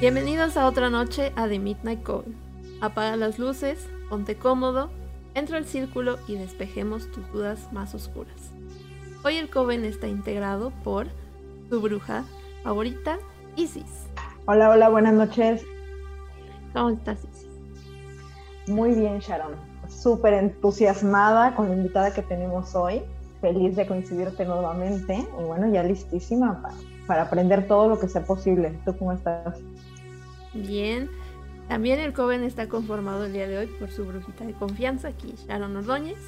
Bienvenidos a otra noche a The Midnight Coven. Apaga las luces, ponte cómodo, entra al círculo y despejemos tus dudas más oscuras. Hoy el Coven está integrado por tu bruja favorita, Isis. Hola, hola, buenas noches. ¿Cómo estás, Isis? Muy bien, Sharon. Súper entusiasmada con la invitada que tenemos hoy. Feliz de coincidirte nuevamente y bueno, ya listísima para, para aprender todo lo que sea posible. ¿Tú cómo estás? Bien. También el Coven está conformado el día de hoy por su brujita de confianza, aquí Sharon Ordóñez.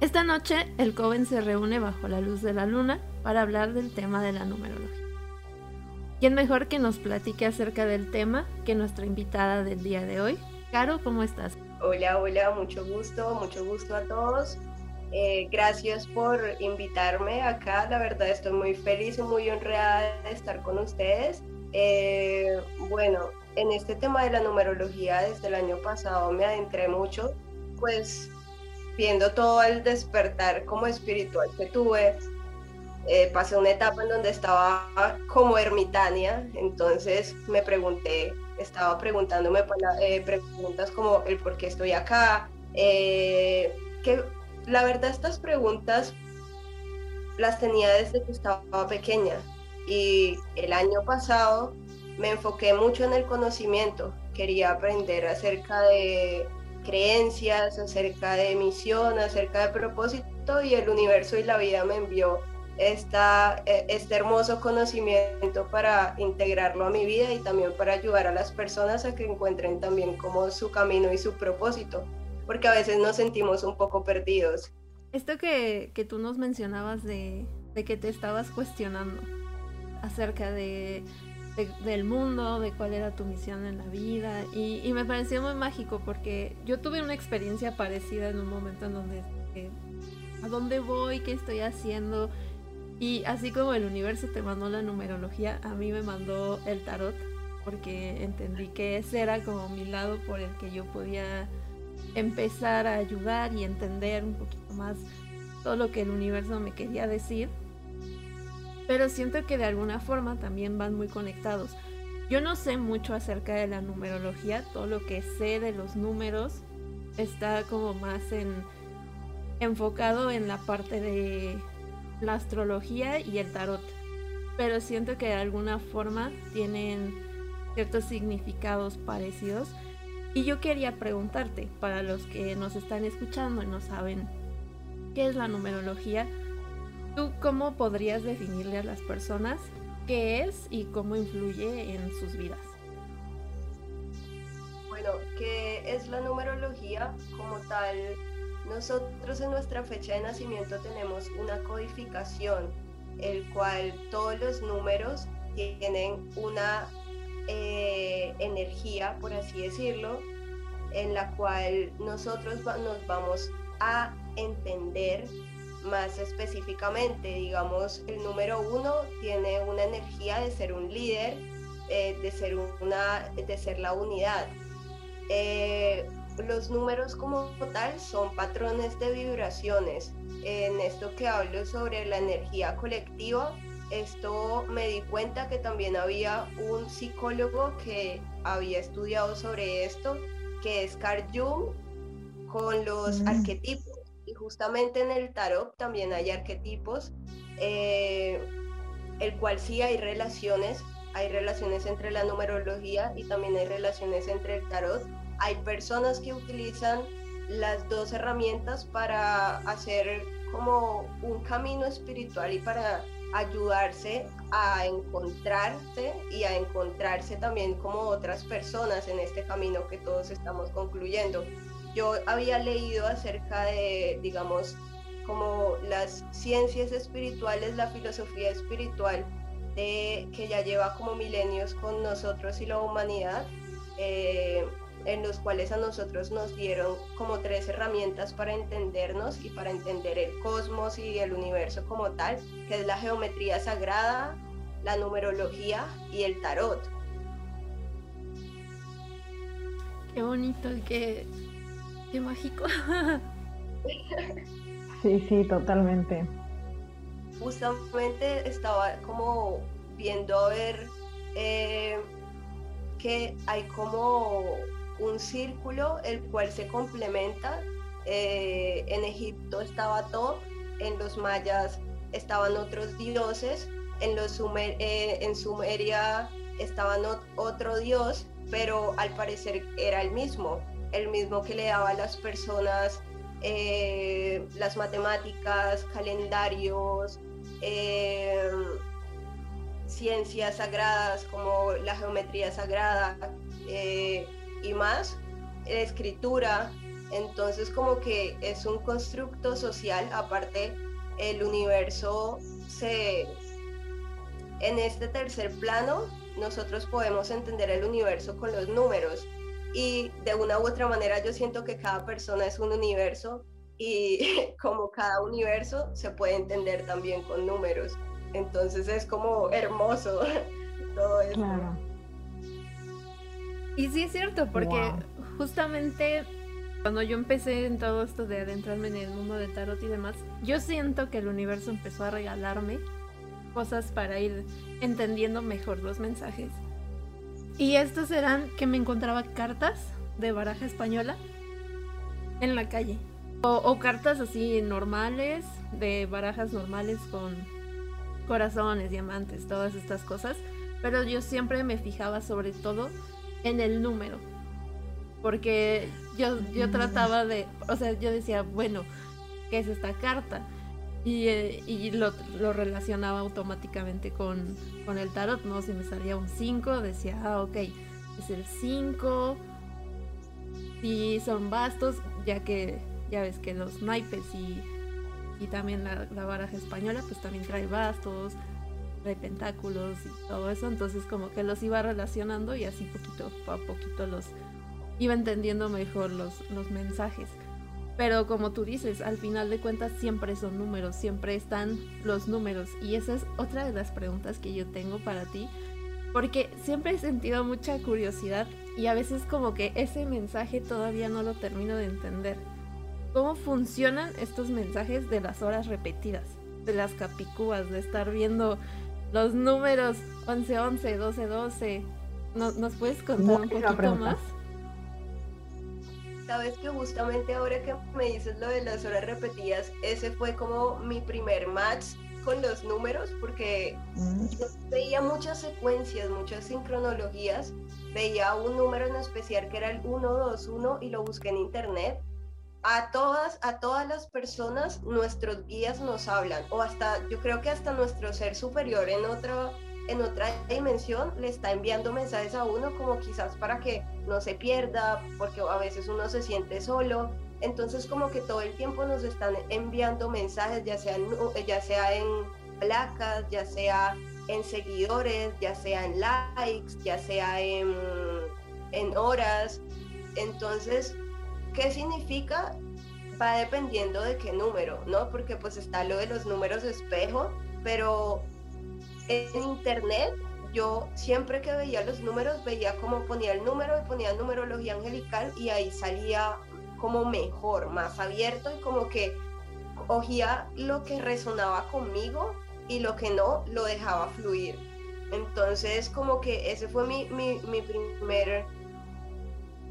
Esta noche el Coven se reúne bajo la luz de la luna para hablar del tema de la numerología. ¿Quién mejor que nos platique acerca del tema que nuestra invitada del día de hoy? Caro, ¿cómo estás? Hola, hola, mucho gusto, mucho gusto a todos. Eh, gracias por invitarme acá. La verdad estoy muy feliz y muy honrada de estar con ustedes. Eh, bueno, en este tema de la numerología desde el año pasado me adentré mucho, pues viendo todo el despertar como espiritual que tuve, eh, pasé una etapa en donde estaba como ermitaña, entonces me pregunté, estaba preguntándome eh, preguntas como el por qué estoy acá, que la verdad estas preguntas las tenía desde que estaba pequeña, y el año pasado me enfoqué mucho en el conocimiento. Quería aprender acerca de creencias, acerca de misión, acerca de propósito y el universo y la vida me envió esta, e, este hermoso conocimiento para integrarlo a mi vida y también para ayudar a las personas a que encuentren también como su camino y su propósito, porque a veces nos sentimos un poco perdidos. Esto que, que tú nos mencionabas de, de que te estabas cuestionando, acerca de, del mundo, de cuál era tu misión en la vida. Y, me pareció muy mágico porque yo tuve una experiencia parecida en un momento en donde, eh, ¿a dónde voy? ¿Qué estoy haciendo? Y así como el universo te mandó la numerología, a mí me mandó el tarot porque entendí que ese era como mi lado por el que yo podía empezar a ayudar y entender un poquito más todo lo que el universo me quería decir pero siento que de alguna forma también van muy conectados. Yo no sé mucho acerca de la numerología, todo lo que sé de los números está como más en enfocado en la parte de la astrología y el tarot. Pero siento que de alguna forma tienen ciertos significados parecidos. Y yo quería preguntarte, para los que nos están escuchando y no saben qué es la numerología, ¿Tú cómo podrías definirle a las personas qué es y cómo influye en sus vidas? Bueno, ¿qué es la numerología? Como tal, nosotros en nuestra fecha de nacimiento tenemos una codificación, el cual todos los números tienen una eh, energía, por así decirlo, en la cual nosotros nos vamos a entender más específicamente, digamos, el número uno tiene una energía de ser un líder, eh, de, ser una, de ser la unidad. Eh, los números como tal son patrones de vibraciones. En esto que hablo sobre la energía colectiva, esto me di cuenta que también había un psicólogo que había estudiado sobre esto, que es Carl Jung, con los mm. arquetipos justamente en el tarot también hay arquetipos, eh, el cual sí hay relaciones, hay relaciones entre la numerología y también hay relaciones entre el tarot. Hay personas que utilizan las dos herramientas para hacer como un camino espiritual y para ayudarse a encontrarse y a encontrarse también como otras personas en este camino que todos estamos concluyendo yo había leído acerca de, digamos, como las ciencias espirituales, la filosofía espiritual, que ya lleva como milenios con nosotros y la humanidad, eh, en los cuales a nosotros nos dieron como tres herramientas para entendernos y para entender el cosmos y el universo como tal, que es la geometría sagrada, la numerología y el tarot. Qué bonito que Qué mágico. sí, sí, totalmente. Justamente estaba como viendo a ver eh, que hay como un círculo el cual se complementa. Eh, en Egipto estaba todo, en los mayas estaban otros dioses, en, los eh, en Sumeria estaban otro dios, pero al parecer era el mismo, el mismo que le daba a las personas eh, las matemáticas, calendarios, ciencias sagradas como la geometría sagrada y más, escritura, entonces como que es un constructo social, aparte el universo se... En este tercer plano nosotros podemos entender el universo con los números y de una u otra manera yo siento que cada persona es un universo y como cada universo se puede entender también con números. Entonces es como hermoso todo eso. Y sí es cierto, porque justamente cuando yo empecé en todo esto de adentrarme en el mundo de tarot y demás, yo siento que el universo empezó a regalarme cosas para ir entendiendo mejor los mensajes. Y estos eran que me encontraba cartas de baraja española en la calle. O, o, cartas así normales, de barajas normales con corazones, diamantes, todas estas cosas. Pero yo siempre me fijaba sobre todo en el número. Porque yo, yo trataba de, o sea, yo decía, bueno, ¿qué es esta carta? Y, eh, y lo, lo, relacionaba automáticamente con, con, el tarot, ¿no? Si me salía un 5, decía, ah, ok, es el 5. Si son bastos, ya que ya ves que los naipes y, y también la, baraja española, pues también trae bastos, de pentáculos y todo eso, entonces como que los iba relacionando y así poquito a poquito los iba entendiendo mejor los, los mensajes. Pero como tú dices, al final de cuentas siempre son números, siempre están los números. Y esa es otra de las preguntas que yo tengo para ti. Porque siempre he sentido mucha curiosidad y a veces como que ese mensaje todavía no lo termino de entender. ¿Cómo funcionan estos mensajes de las horas repetidas? De las capicúas, de estar viendo los números 1111, 1212. ¿Nos, ¿Nos puedes contar un poquito más? Sabes que justamente ahora que me dices lo de las horas repetidas, ese fue como mi primer match con los números, porque mm. yo veía muchas secuencias, muchas sincronologías, veía un número en especial que era el 121 y lo busqué en internet a todas, a todas las personas nuestros guías nos hablan, o hasta, yo creo que hasta nuestro ser superior en otra, en otra dimensión le está enviando mensajes a uno como quizás para que no se pierda, porque a veces uno se siente solo. Entonces como que todo el tiempo nos están enviando mensajes, ya sea en, ya sea en placas, ya sea en seguidores, ya sea en likes, ya sea en, en horas. Entonces ¿Qué significa? Va dependiendo de qué número, ¿no? Porque pues está lo de los números espejo, pero en internet yo siempre que veía los números veía como ponía el número y ponía numerología angelical y ahí salía como mejor, más abierto y como que cogía lo que resonaba conmigo y lo que no lo dejaba fluir. Entonces como que ese fue mi, mi, mi primer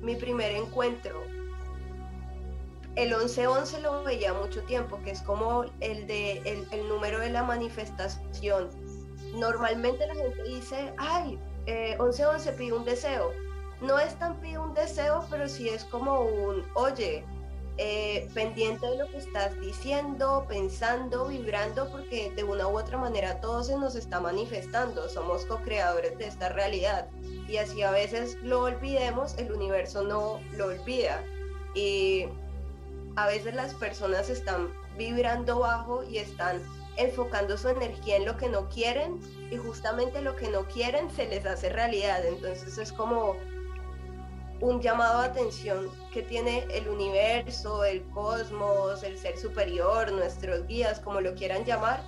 mi primer encuentro el 1111 lo veía mucho tiempo, que es como el, de, el, número de la manifestación. Normalmente la gente dice, ay, eh, 1111 pide un deseo. No es tan pide un deseo, pero sí es como un, oye, eh, pendiente de lo que estás diciendo, pensando, vibrando, porque de una u otra manera todo se nos está manifestando, somos co-creadores de esta realidad. Y así a veces lo olvidemos, el universo no lo olvida. Y a veces las personas están vibrando bajo y están enfocando su energía en lo que no quieren y justamente lo que no quieren se les hace realidad. Entonces es como un llamado a atención que tiene el universo, el cosmos, el ser superior, nuestros guías, como lo quieran llamar,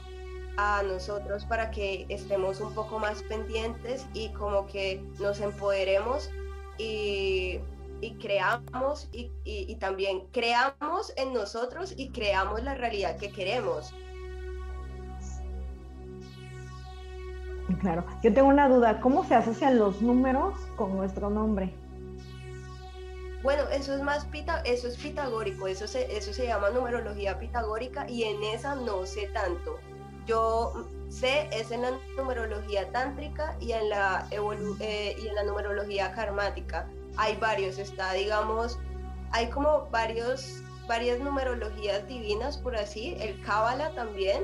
a nosotros para que estemos un poco más pendientes y como que nos empoderemos y y creamos y, también creamos en nosotros y creamos la realidad que queremos. Claro. Yo tengo una duda. ¿Cómo se asocian los números con nuestro nombre? Bueno, eso es más pita, eso es pitagórico, eso se, eso se llama numerología pitagórica y en esa no sé tanto. Yo sé es en la numerología tántrica y en la eh, y en la numerología karmática. Hay varios, está digamos, hay como varios varias numerologías divinas por así, el Cábala también,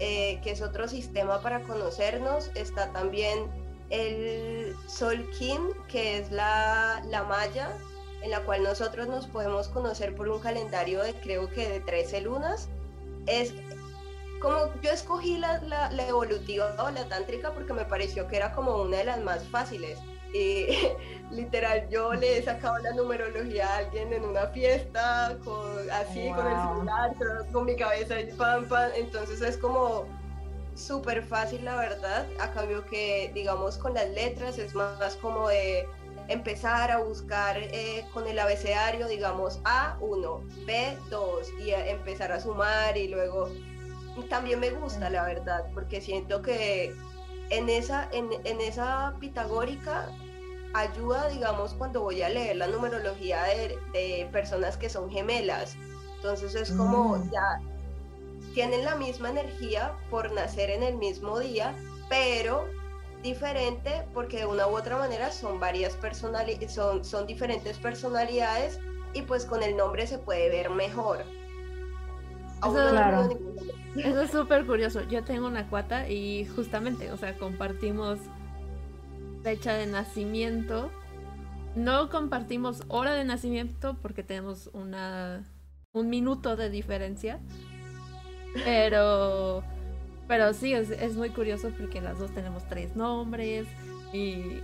eh, que es otro sistema para conocernos, está también el Solkin, que es la, la maya, en la cual nosotros nos podemos conocer por un calendario de creo que de 13 lunas. Es como yo escogí la, la, evolutiva o la tántrica porque me pareció que era como una de las más fáciles. Y literal, yo le he sacado la numerología a alguien en una fiesta, con, así, con el celular, con mi cabeza y pam, pam. Entonces es como súper fácil, la verdad. A cambio que, digamos, con las letras es más como de empezar a buscar eh, con el abecedario, digamos, A1, B2 y empezar a sumar y luego también me gusta, la verdad, porque siento que en esa, en, esa pitagórica ayuda, digamos, cuando voy a leer la numerología de, personas que son gemelas. Entonces es como mm. ya tienen la misma energía por nacer en el mismo día, pero diferente porque de una u otra manera son varias personalidades, son, son diferentes personalidades y pues con el nombre se puede ver mejor. Eso, es súper curioso. Yo tengo una cuata y justamente, o sea, compartimos fecha de nacimiento. No compartimos hora de nacimiento porque tenemos una un minuto de diferencia. Pero pero sí, es, muy curioso porque las dos tenemos tres nombres y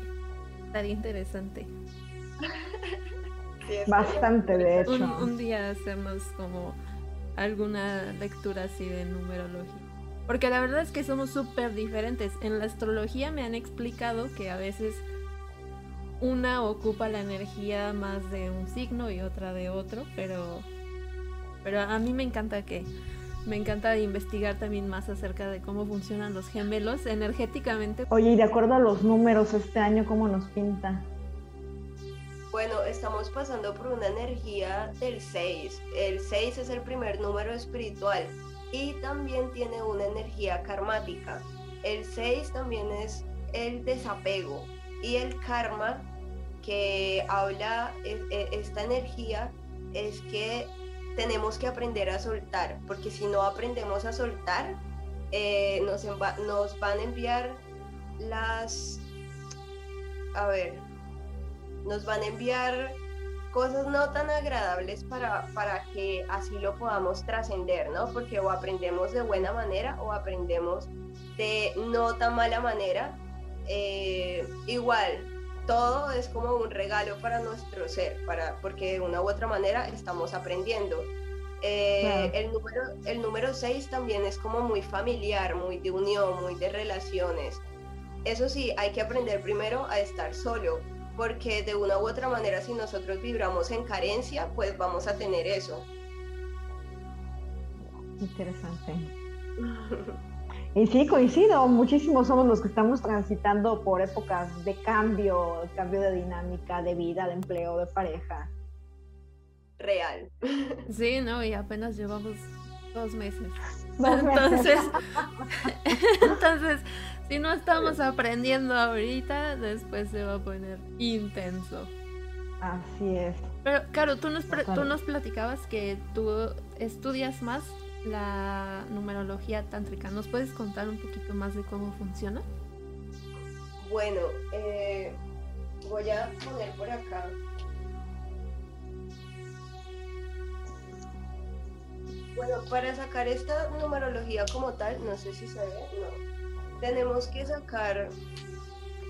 estaría interesante. Bastante, de hecho. Un, día hacemos como alguna lectura así de numerología. Porque la verdad es que somos súper diferentes. En la astrología me han explicado que a veces una ocupa la energía más de un signo y otra de otro, pero, pero a mí me encanta que me encanta investigar también más acerca de cómo funcionan los gemelos energéticamente. Oye, y de acuerdo a los números este año, ¿cómo nos pinta? Bueno, estamos pasando por una energía del 6. El 6 es el primer número espiritual y también tiene una energía karmática. El 6 también es el desapego y el karma que habla e, e, esta energía es que tenemos que aprender a soltar, porque si no aprendemos a soltar, eh, nos, nos van a enviar las, a ver, nos van a enviar cosas no tan agradables para, para que así lo podamos trascender, ¿no? Porque o aprendemos de buena manera o aprendemos de no tan mala manera. Eh, igual, todo es como un regalo para nuestro ser, para, porque de una u otra manera estamos aprendiendo. Eh, el, número, el número 6 también es como muy familiar, muy de unión, muy de relaciones. Eso sí, hay que aprender primero a estar solo, porque de una u otra manera si nosotros vibramos en carencia, pues vamos a tener eso. Interesante. Y sí, coincido, muchísimos somos los que estamos transitando por épocas de cambio, cambio de dinámica, de vida, de empleo, de pareja. Real. Sí, no, y apenas llevamos dos meses. Entonces, entonces, si no estamos aprendiendo ahorita, después se va a poner intenso. Así es. Pero, claro, tú nos, tú nos platicabas que tú estudias más la numerología tántrica. ¿Nos puedes contar un poquito más de cómo funciona? Bueno, eh, voy a poner por acá. Bueno, para sacar esta numerología como tal, no sé si se ve, no. Tenemos que sacar,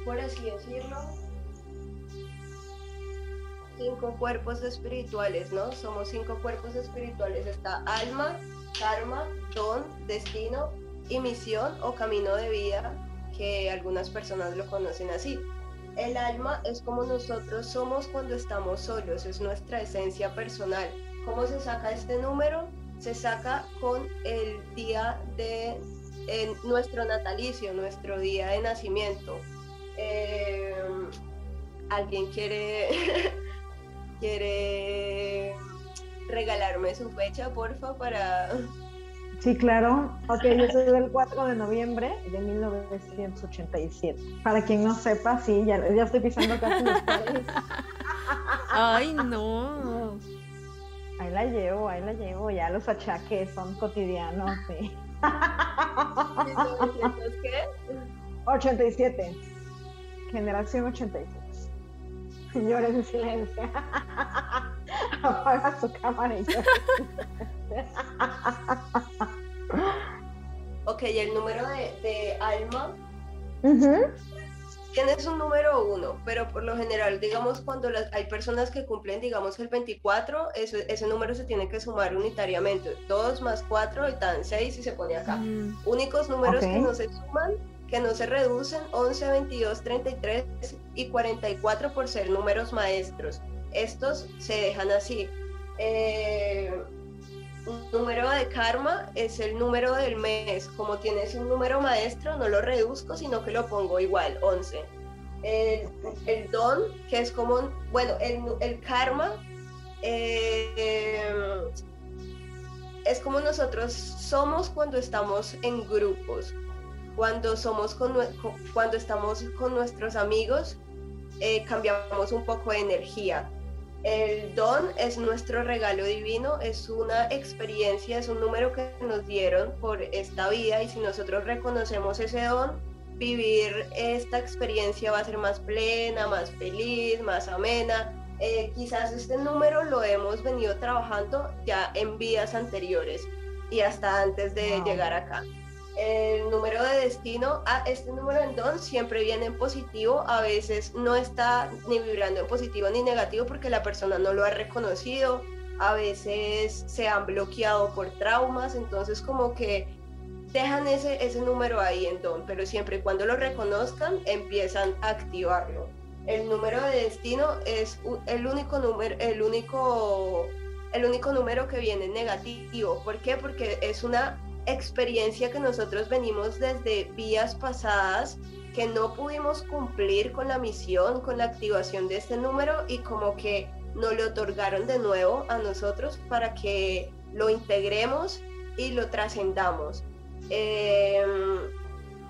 por así decirlo, cinco cuerpos espirituales, ¿no? Somos cinco cuerpos espirituales. Está alma, karma, don, destino y misión o camino de vida, que algunas personas lo conocen así. El alma es como nosotros somos cuando estamos solos, es nuestra esencia personal. ¿Cómo se saca este número? Se saca con el día de en nuestro natalicio, nuestro día de nacimiento. Eh, ¿Alguien quiere, quiere regalarme su fecha, porfa, para... Sí, claro. Ok, yo soy del 4 de noviembre de 1987. Para quien no sepa, sí, ya, ya estoy pisando casi los Ay, no. Ahí la llevo, ahí la llevo. Ya los achaques son cotidianos, sí. Qué? 87. Generación 87. Señores en silencio. Apaga su cámara y ok, el número de, alma. Tienes un número uno, pero por lo general, digamos, cuando hay personas que cumplen, digamos, el 24, ese, ese número se tiene que sumar unitariamente. 2 más 4 y tan 6 y se pone acá. Mm. Únicos números que no se suman que no se reducen 11, 22, 33 y 44 por ser números maestros. Estos se dejan así. Eh, número de karma es el número del mes. Como tienes un número maestro, no lo reduzco, sino que lo pongo igual, 11. El, don, que es como, bueno, el, karma eh, es como nosotros somos cuando estamos en grupos cuando, somos con, cuando estamos con nuestros amigos, eh, cambiamos un poco de energía. El don es nuestro regalo divino, es una experiencia, es un número que nos dieron por esta vida y si nosotros reconocemos ese don, vivir esta experiencia va a ser más plena, más feliz, más amena. Eh, quizás este número lo hemos venido trabajando ya en vidas anteriores y hasta antes de llegar acá el número de destino, a este número en don siempre viene en positivo, a veces no está ni vibrando en positivo ni negativo porque la persona no lo ha reconocido, a veces se han bloqueado por traumas, entonces como que dejan ese, ese número ahí en don, pero siempre y cuando lo reconozcan empiezan a activarlo. El número de destino es el único número, el único, el único número que viene negativo. ¿Por qué? Porque es una experiencia que nosotros venimos desde vías pasadas que no pudimos cumplir con la misión, con la activación de este número y como que nos lo otorgaron de nuevo a nosotros para que lo integremos y lo trascendamos. Em,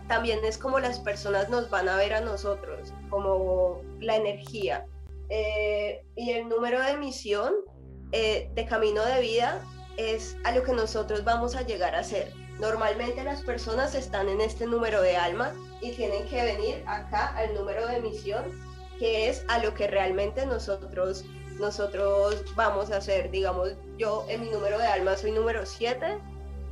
también es como las personas nos van a ver a nosotros, como la energía. Eh, y el número de misión eh, de camino de vida es a lo que nosotros vamos a llegar a ser. Normalmente las personas están en este número de alma y tienen que venir acá al número de misión, que es a lo que realmente nosotros nosotros vamos a hacer. Digamos, yo en mi número de alma soy número 7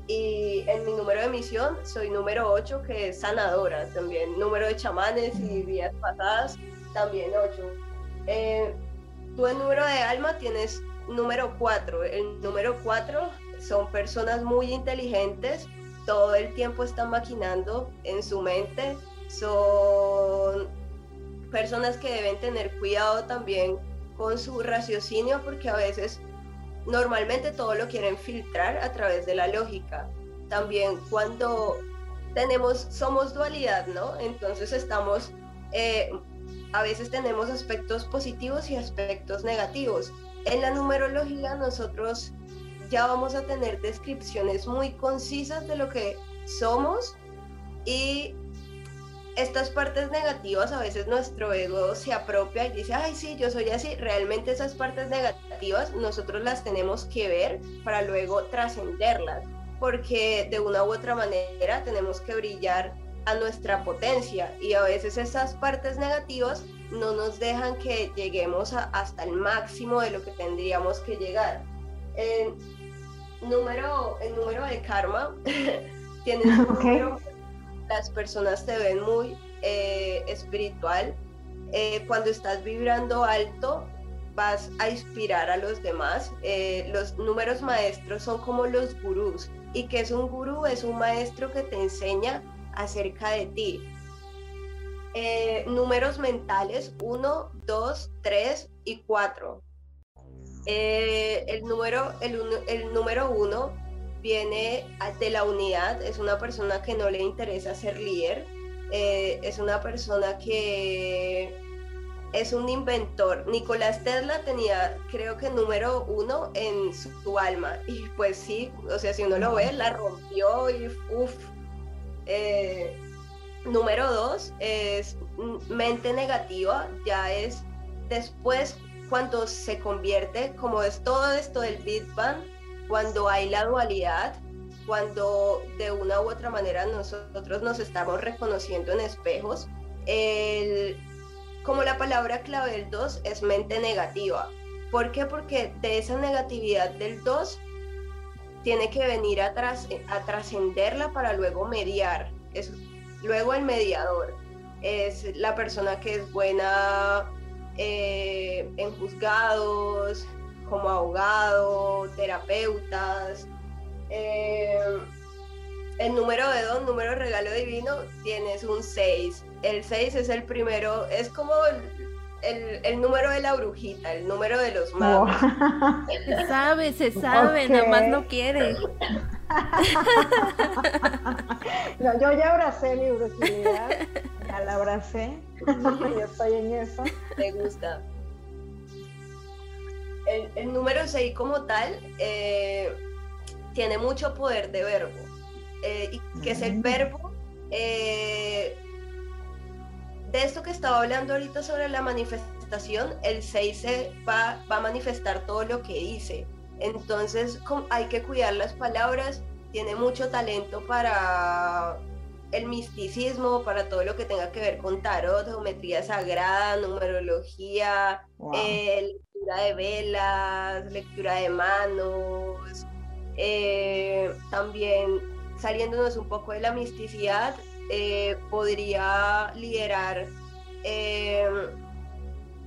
y en mi número de misión soy número 8, que es sanadora también. Número de chamanes y vías pasadas, también 8. Eh, tú en número de alma tienes número 4. El número 4 son personas muy inteligentes, todo el tiempo están maquinando en su mente, son personas que deben tener cuidado también con su raciocinio porque a veces normalmente todo lo quieren filtrar a través de la lógica. También cuando tenemos, somos dualidad, ¿no? Entonces estamos, eh, a veces tenemos aspectos positivos y aspectos negativos. En la numerología nosotros ya vamos a tener descripciones muy concisas de lo que somos y estas partes negativas a veces nuestro ego se apropia y dice, ay sí, yo soy así. Realmente esas partes negativas nosotros las tenemos que ver para luego trascenderlas, porque de una u otra manera tenemos que brillar a nuestra potencia y a veces esas partes negativas no nos dejan que lleguemos hasta el máximo de lo que tendríamos que llegar. El número, el número de karma, tienes número, las personas te ven muy eh, espiritual. Eh, cuando estás vibrando alto, vas a inspirar a los demás. Eh, los números maestros son como los gurús. ¿Y que es un gurú? Es un maestro que te enseña acerca de ti. Eh, números mentales 1, 2, 3 y 4. Eh, el número el, número 1 viene de la unidad, es una persona que no le interesa ser líder, eh, es una persona que es un inventor. Nicolás Tesla tenía, creo que número uno en su, alma. Y pues sí, o sea, si uno lo ve, la rompió y uff. Eh, número dos es mente negativa, ya es después cuando se convierte, como es todo esto del Big Bang, cuando hay la dualidad, cuando de una u otra manera nosotros nos estamos reconociendo en espejos, el, como la palabra clave del 2 es mente negativa. ¿Por qué? Porque de esa negatividad del 2 tiene que venir a, a trascenderla para luego mediar. Es, luego el mediador es la persona que es buena eh, en juzgados, como abogado, terapeutas. Eh, el número de don, número regalo divino, tienes un 6. El 6 es el primero, es como el, número de la brujita, el número de los magos. Se sabe, se sabe, nada más no quiere. no, yo ya abracé mi brujilidad, ya la abracé, yo estoy en eso. Me gusta. El, número 6 como tal eh, tiene mucho poder de verbo. Eh, y que es el verbo eh, de esto que estaba hablando ahorita sobre la manifestación, el 6 va, va a manifestar todo lo que dice. Entonces hay que cuidar las palabras, tiene mucho talento para el misticismo, para todo lo que tenga que ver con tarot, geometría sagrada, numerología, eh, lectura de velas, lectura de manos, eh, también saliéndonos un poco de la misticidad, eh, podría liderar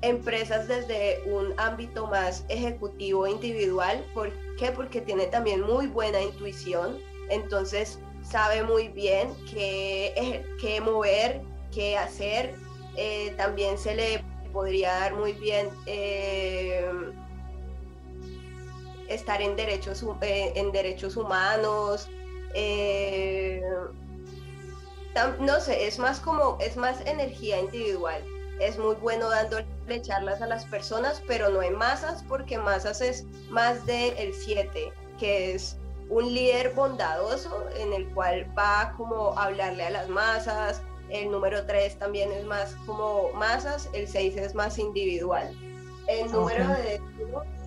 empresas desde un ámbito más ejecutivo individual. ¿Por qué? Porque tiene también muy buena intuición, entonces sabe muy bien qué, qué mover, qué hacer. Eh, también se le podría dar muy bien eh, estar en derechos, eh, en derechos humanos. No sé, es más como, es más energía individual es muy bueno dándole charlas a las personas, pero no en masas, porque masas es más del el 7, que es un líder bondadoso en el cual va como a hablarle a las masas. El número 3 también es más como masas, el 6 es más individual. El número de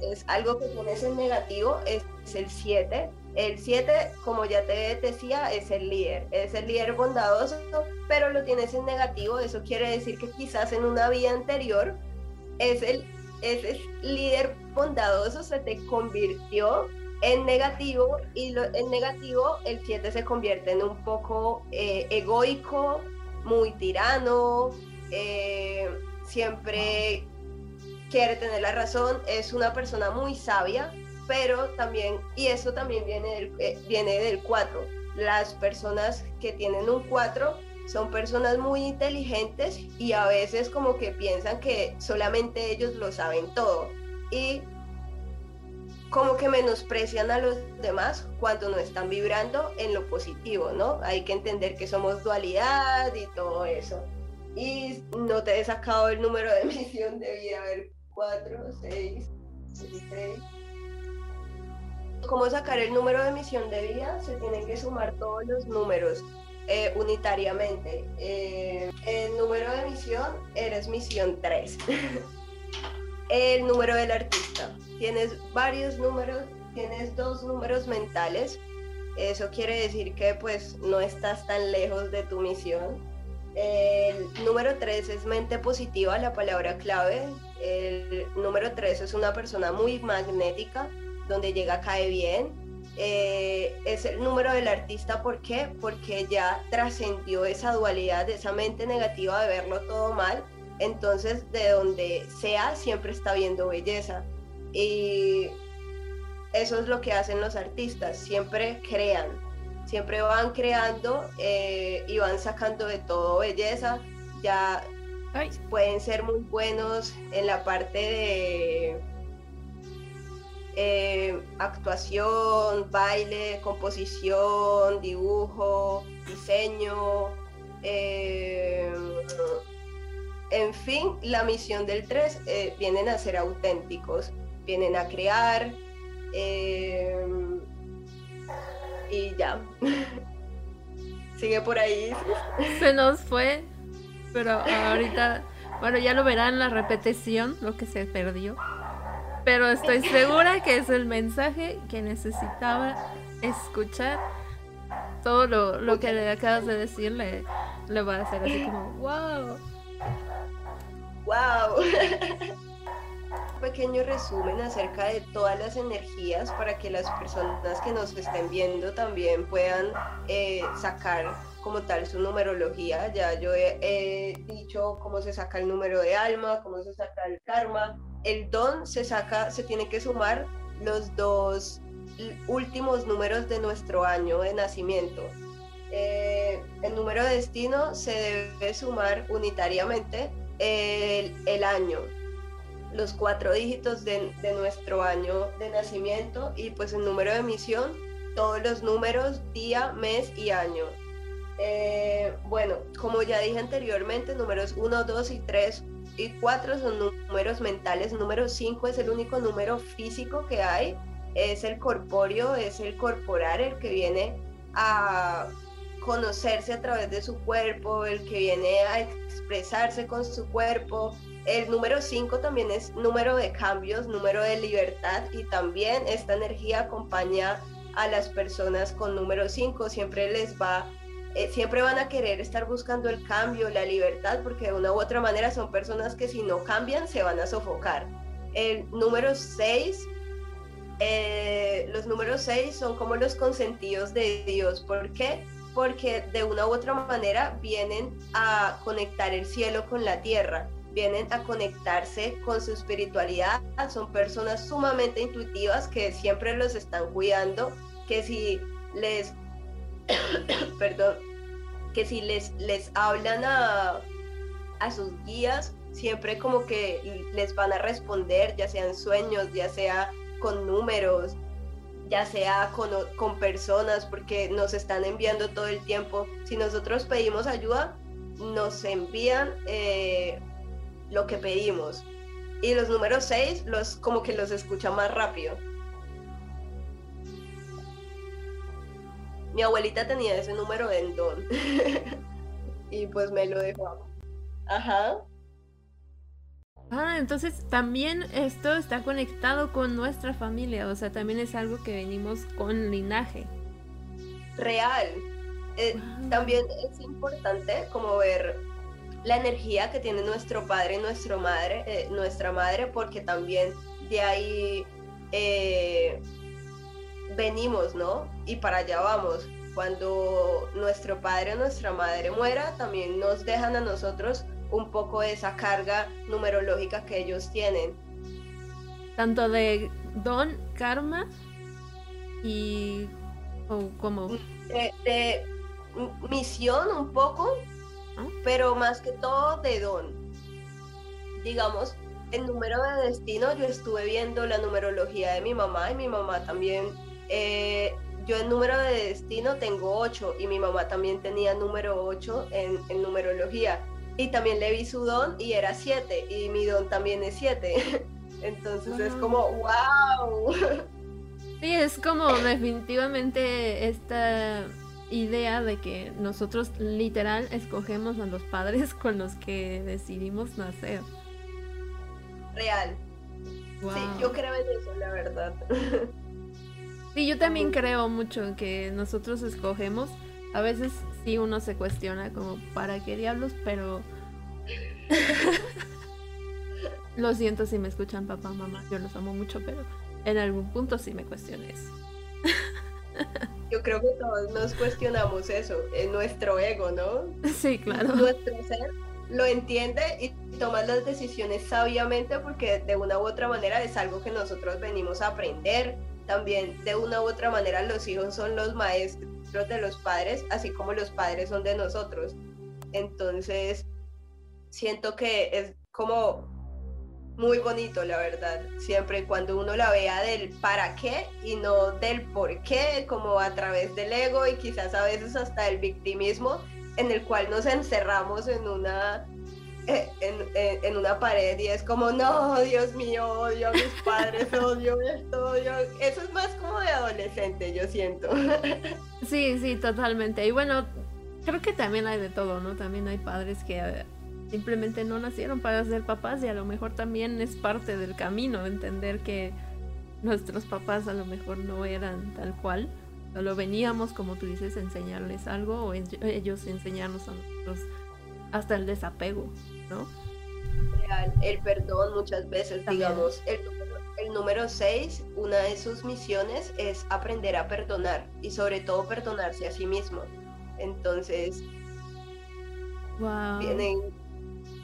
es algo que pones en negativo, es el 7, el 7, como ya te decía, es el líder, es el líder bondadoso, pero lo tienes en negativo, eso quiere decir que quizás en una vida anterior es el, ese líder bondadoso se te convirtió en negativo y lo, en negativo el 7 se convierte en un poco eh, egoico, muy tirano, eh, siempre quiere tener la razón, es una persona muy sabia, pero también, y eso también viene del, eh, viene del 4, las personas que tienen un 4 son personas muy inteligentes y a veces como que piensan que solamente ellos lo saben todo y como que menosprecian a los demás cuando no están vibrando en lo positivo, ¿no? Hay que entender que somos dualidad y todo eso. Y no te he sacado el número de misión de vida, a ver, 4, 6, 6 cómo sacar el número de emisión de vida, se tienen que sumar todos los números eh, unitariamente. Eh, el número de emisión eres misión 3. el número del artista. Tienes varios números, tienes dos números mentales. Eso quiere decir que pues no estás tan lejos de tu misión. El número 3 es mente positiva, la palabra clave. El número 3 es una persona muy magnética donde llega cae bien. Eh, es el número del artista, ¿por qué? Porque ya trascendió esa dualidad, esa mente negativa de verlo todo mal. Entonces, de donde sea, siempre está viendo belleza. Y eso es lo que hacen los artistas, siempre crean, siempre van creando eh, y van sacando de todo belleza. Ya pueden ser muy buenos en la parte de eh, actuación, baile, composición, dibujo, diseño, eh, en fin, la misión del 3 eh, vienen a ser auténticos, vienen a crear y ya. Sigue por ahí. Se nos fue, pero ahorita, bueno, ya lo verán en la repetición, lo que se perdió. Pero estoy segura que es el mensaje que necesitaba escuchar. Todo lo, que le acabas de decir le, va a hacer así como, wow. Wow. pequeño resumen acerca de todas las energías para que las personas que nos estén viendo también puedan eh, sacar como tal su numerología. Ya yo he, dicho cómo se saca el número de alma, cómo se saca el karma. El don se saca, se tiene que sumar los dos últimos números de nuestro año de nacimiento. Eh, el número de destino se debe sumar unitariamente el, año, los cuatro dígitos de, nuestro año de nacimiento y pues el número de emisión, todos los números, día, mes y año. Eh, bueno, como ya dije anteriormente, números 1, 2 y 3 y 4 son números mentales, número 5 es el único número físico que hay, es el corpóreo, es el corporal, el que viene a conocerse a través de su cuerpo, el que viene a expresarse con su cuerpo, el número 5 también es número de cambios, número de libertad y también esta energía acompaña a las personas con número 5. Siempre les va, eh, siempre van a querer estar buscando el cambio, la libertad, porque de una u otra manera son personas que si no cambian se van a sofocar. El número 6 eh, los números 6 son como los consentidos de Dios. ¿Por qué? Porque de una u otra manera vienen a conectar el cielo con la tierra vienen a conectarse con su espiritualidad, son personas sumamente intuitivas que siempre los están cuidando, que si les, perdón, que si les, les hablan a, a sus guías, siempre como que les van a responder, ya sean sueños, ya sea con números, ya sea con, con, personas, porque nos están enviando todo el tiempo. Si nosotros pedimos ayuda, nos envían eh, lo que pedimos. Y los números 6 los, como que los escucha más rápido. Mi abuelita tenía ese número en don. y pues me lo dejó. Ajá. Ah, entonces también esto está conectado con nuestra familia, o sea, también es algo que venimos con linaje. Real. Eh, también es importante como ver la energía que tiene nuestro padre, nuestro madre, eh, nuestra madre, porque también de ahí eh, venimos, ¿no? Y para allá vamos. Cuando nuestro padre o nuestra madre muera, también nos dejan a nosotros un poco de esa carga numerológica que ellos tienen. Tanto de don, karma y o como de misión un poco, pero más que todo de don. Digamos, el número de destino, yo estuve viendo la numerología de mi mamá y mi mamá también, eh, yo el número de destino tengo 8 y mi mamá también tenía número 8 en, en numerología. Y también le vi su don y era 7 y mi don también es 7. Entonces es como, wow. Sí, es como definitivamente esta idea de que nosotros literal escogemos a los padres con los que decidimos nacer. Real. Sí, yo creo en eso, la verdad. Sí, yo también creo mucho en que nosotros escogemos. A veces sí uno se cuestiona como, ¿para qué diablos? Pero... Lo siento si me escuchan papá, mamá, yo los amo mucho, pero en algún punto sí me cuestioné eso. Yo creo que todos nos cuestionamos eso, en nuestro ego, ¿no? Sí, claro. Nuestro ser lo entiende y toma las decisiones sabiamente porque de una u otra manera es algo que nosotros venimos a aprender. También de una u otra manera los hijos son los maestros de los padres, así como los padres son de nosotros. Entonces, siento que es como muy bonito, la verdad. Siempre cuando uno la vea del para qué y no del por qué, como a través del ego y quizás a veces hasta el victimismo, en el cual nos encerramos en una eh, en, una pared y es como, no, Dios mío, odio a mis padres, odio esto, odio. Eso es más como de adolescente, yo siento. Sí, sí, totalmente. Y bueno, creo que también hay de todo, ¿no? También hay padres que eh, simplemente no nacieron para ser papás y a lo mejor también es parte del camino entender que nuestros papás a lo mejor no eran tal cual. Solo veníamos, como tú dices, enseñarles algo o ellos enseñarnos a nosotros hasta el desapego, ¿no? el perdón muchas veces, digamos, el, el número 6, una de sus misiones es aprender a perdonar y sobre todo perdonarse a sí mismo. Entonces, vienen,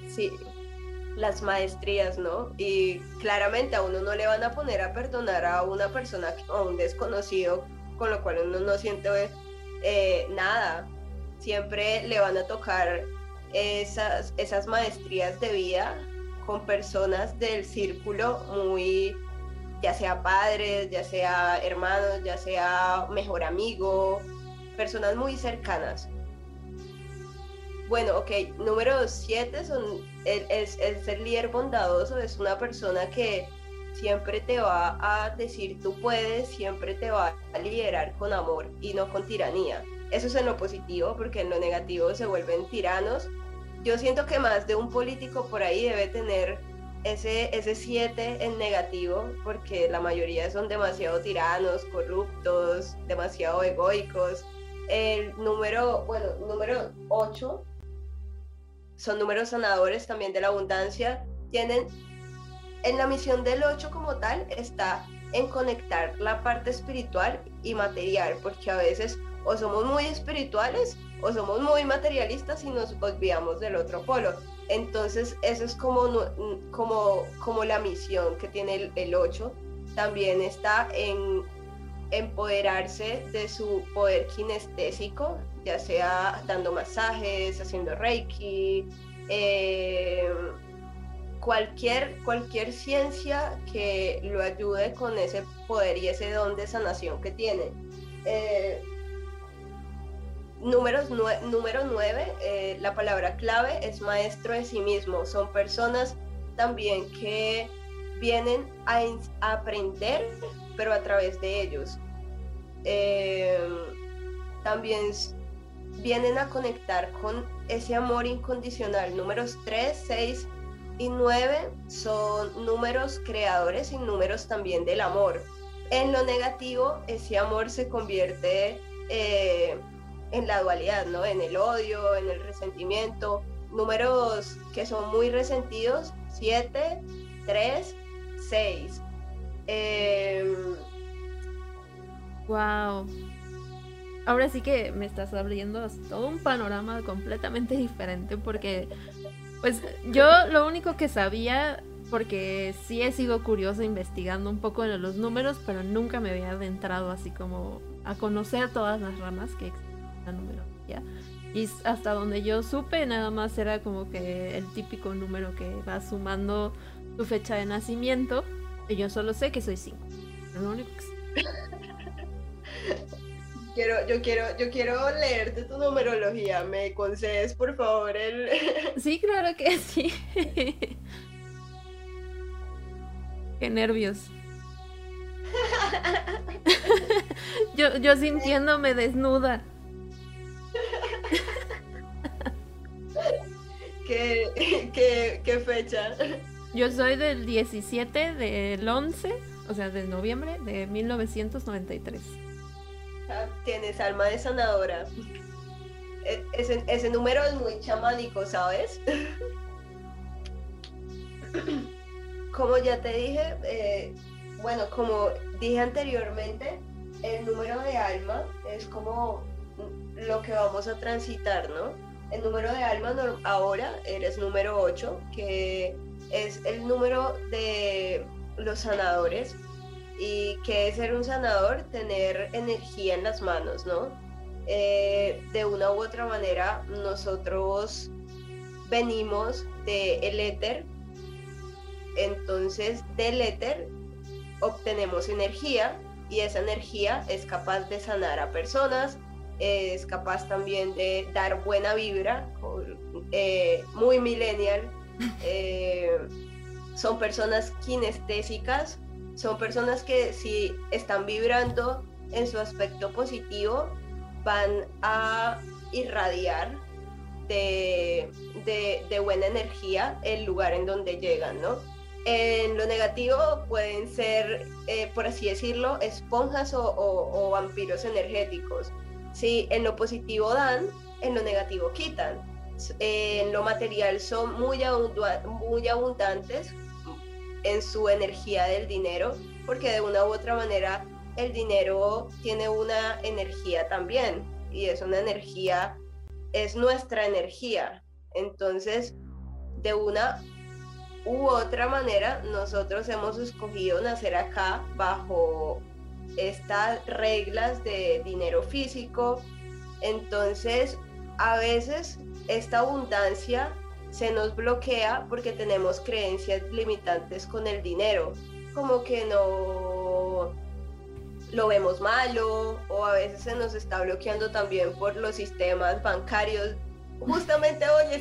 sí, las maestrías, ¿no? Y claramente a uno no le van a poner a perdonar a una persona o a un desconocido, con lo cual uno no siente eh, nada. Siempre le van a tocar esas, esas maestrías de vida con personas del círculo muy, ya sea padres, ya sea hermanos, ya sea mejor amigo, personas muy cercanas. Bueno, ok, número siete son, es, es ser líder bondadoso, es una persona que siempre te va a decir tú puedes, siempre te va a liderar con amor y no con tiranía. Eso es en lo positivo, porque en lo negativo se vuelven tiranos. Yo siento que más de un político por ahí debe tener ese, ese siete en negativo, porque la mayoría son demasiado tiranos, corruptos, demasiado egoicos, el número, bueno, número 8 son números sanadores también de la abundancia. Tienen, en la misión del 8 como tal, está en conectar la parte espiritual y material, porque a veces o somos muy espirituales o somos muy materialistas y nos olvidamos del otro polo. Entonces, eso es como, como, como la misión que tiene el, el 8. También está en empoderarse de su poder kinestésico, ya sea dando masajes, haciendo reiki, eh, cualquier, cualquier ciencia que lo ayude con ese poder y ese don de sanación que tiene. Eh, números número 9, eh, la palabra clave es maestro de sí mismo. Son personas también que vienen a aprender, pero a través de ellos. Eh, también vienen a conectar con ese amor incondicional. Números 3, 6 y 9 son números creadores y números también del amor. En lo negativo, ese amor se convierte eh, en la dualidad, ¿no? En el odio, en el resentimiento. Números que son muy resentidos, 7, 3, 6. Wow. Ahora sí que me estás abriendo todo un panorama completamente diferente porque pues yo lo único que sabía porque sí he sido curiosa investigando un poco en los números, pero nunca me había adentrado así como a conocer todas las ramas que existen en la numerología. Y hasta donde yo supe, nada más era como que el típico número que va sumando tu fecha de nacimiento. Y yo solo sé que soy 5. Es lo único que sé. Quiero, yo quiero, yo quiero leerte tu numerología. ¿Me concedes, por favor, el. Sí, claro que sí. Qué nervios. yo, yo sintiéndome desnuda. ¿Qué, qué, qué fecha? Yo soy del 17 del 11, o sea, de noviembre de 1993 tienes alma de sanadora. E, ese, número es muy chamánico, ¿sabes? como ya te dije, eh, bueno, como dije anteriormente, el número de alma es como lo que vamos a transitar, ¿no? El número de alma ahora eres número 8, que es el número de los sanadores, y que es ser un sanador, tener energía en las manos, ¿no? Eh, de una u otra manera, nosotros venimos del el éter entonces del éter obtenemos energía y esa energía es capaz de sanar a personas, es capaz también de dar buena vibra, eh, muy millennial. Eh, son personas kinestésicas, son personas que si están vibrando en su aspecto positivo, van a irradiar de, de, buena energía el lugar en donde llegan, ¿no? En lo negativo pueden ser, eh, por así decirlo, esponjas o, vampiros energéticos. Si en lo positivo dan, en lo negativo quitan. En lo material son muy, muy abundantes en su energía del dinero, porque de una u otra manera el dinero tiene una energía también, y es una energía, es nuestra energía. Entonces, de una u otra manera, nosotros hemos escogido nacer acá bajo estas reglas de dinero físico. Entonces, a veces esta abundancia se nos bloquea porque tenemos creencias limitantes con el dinero, como que no lo vemos malo o a veces se nos está bloqueando también por los sistemas bancarios justamente hoy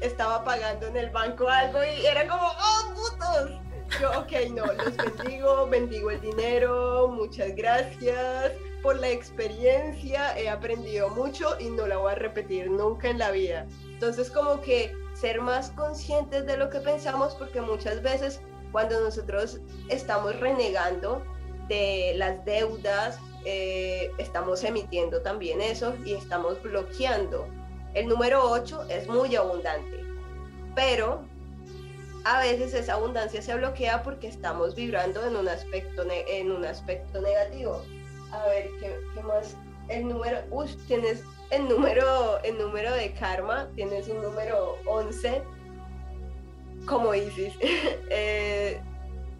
estaba, pagando en el banco algo y era como, ¡oh, putos! Yo, ok, no, los bendigo, bendigo el dinero, muchas gracias por la experiencia, he aprendido mucho y no la voy a repetir nunca en la vida. Entonces, como que ser más conscientes de lo que pensamos, porque muchas veces cuando nosotros estamos renegando de las deudas, eh, estamos emitiendo también eso y estamos bloqueando el número 8 es muy abundante, pero a veces esa abundancia se bloquea porque estamos vibrando en un aspecto, en un aspecto negativo. A ver, ¿qué, más? El número, uy, tienes el número, el número de karma, tienes un número 11, como dices, eh,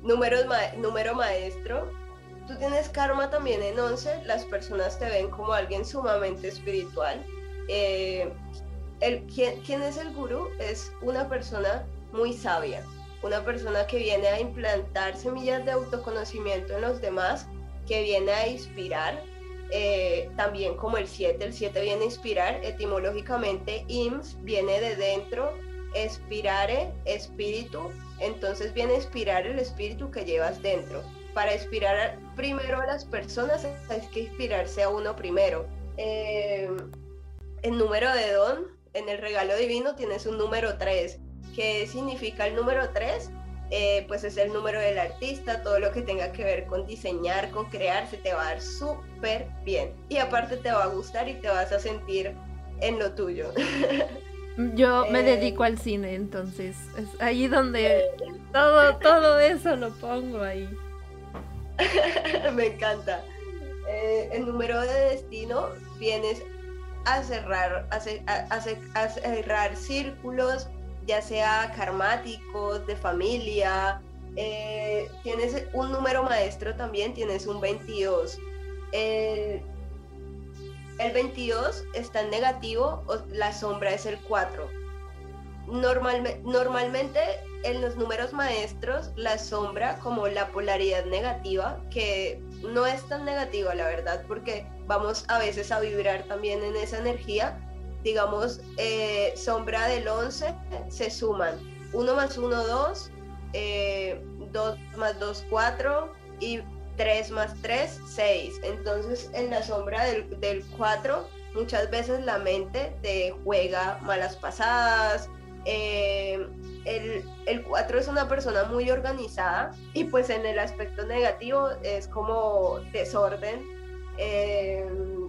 número maestro. Tú tienes karma también en 11, las personas te ven como alguien sumamente espiritual eh, el, ¿quién, es el gurú? Es una persona muy sabia, una persona que viene a implantar semillas de autoconocimiento en los demás, que viene a inspirar, eh, también como el 7, el 7 viene a inspirar, etimológicamente IMS viene de dentro, expirare, espíritu, entonces viene a inspirar el espíritu que llevas dentro. Para inspirar primero a las personas hay que inspirarse a uno primero. Eh, el número de don, en el regalo divino tienes un número 3. ¿Qué significa el número 3? Eh, pues es el número del artista, todo lo que tenga que ver con diseñar, con crear, se te va a dar súper bien. Y aparte te va a gustar y te vas a sentir en lo tuyo. Yo me eh, dedico al cine, entonces es ahí donde todo, todo eso lo pongo ahí. me encanta. Eh, el número de destino vienes a cerrar, a, cerrar círculos, ya sea karmáticos, de familia. Eh, tienes un número maestro también, tienes un 22. El, el 22 está en negativo, la sombra es el 4. normalmente en los números maestros, la sombra como la polaridad negativa, que no es tan negativa la verdad, porque vamos a veces a vibrar también en esa energía. Digamos, eh, sombra del 11 se suman 1 más 1, 2, 2 más 2, 4 y 3 más 3, 6. Entonces, en la sombra del, del 4, muchas veces la mente te juega malas pasadas. Eh, el, el 4 es una persona muy organizada y pues en el aspecto negativo es como desorden Em,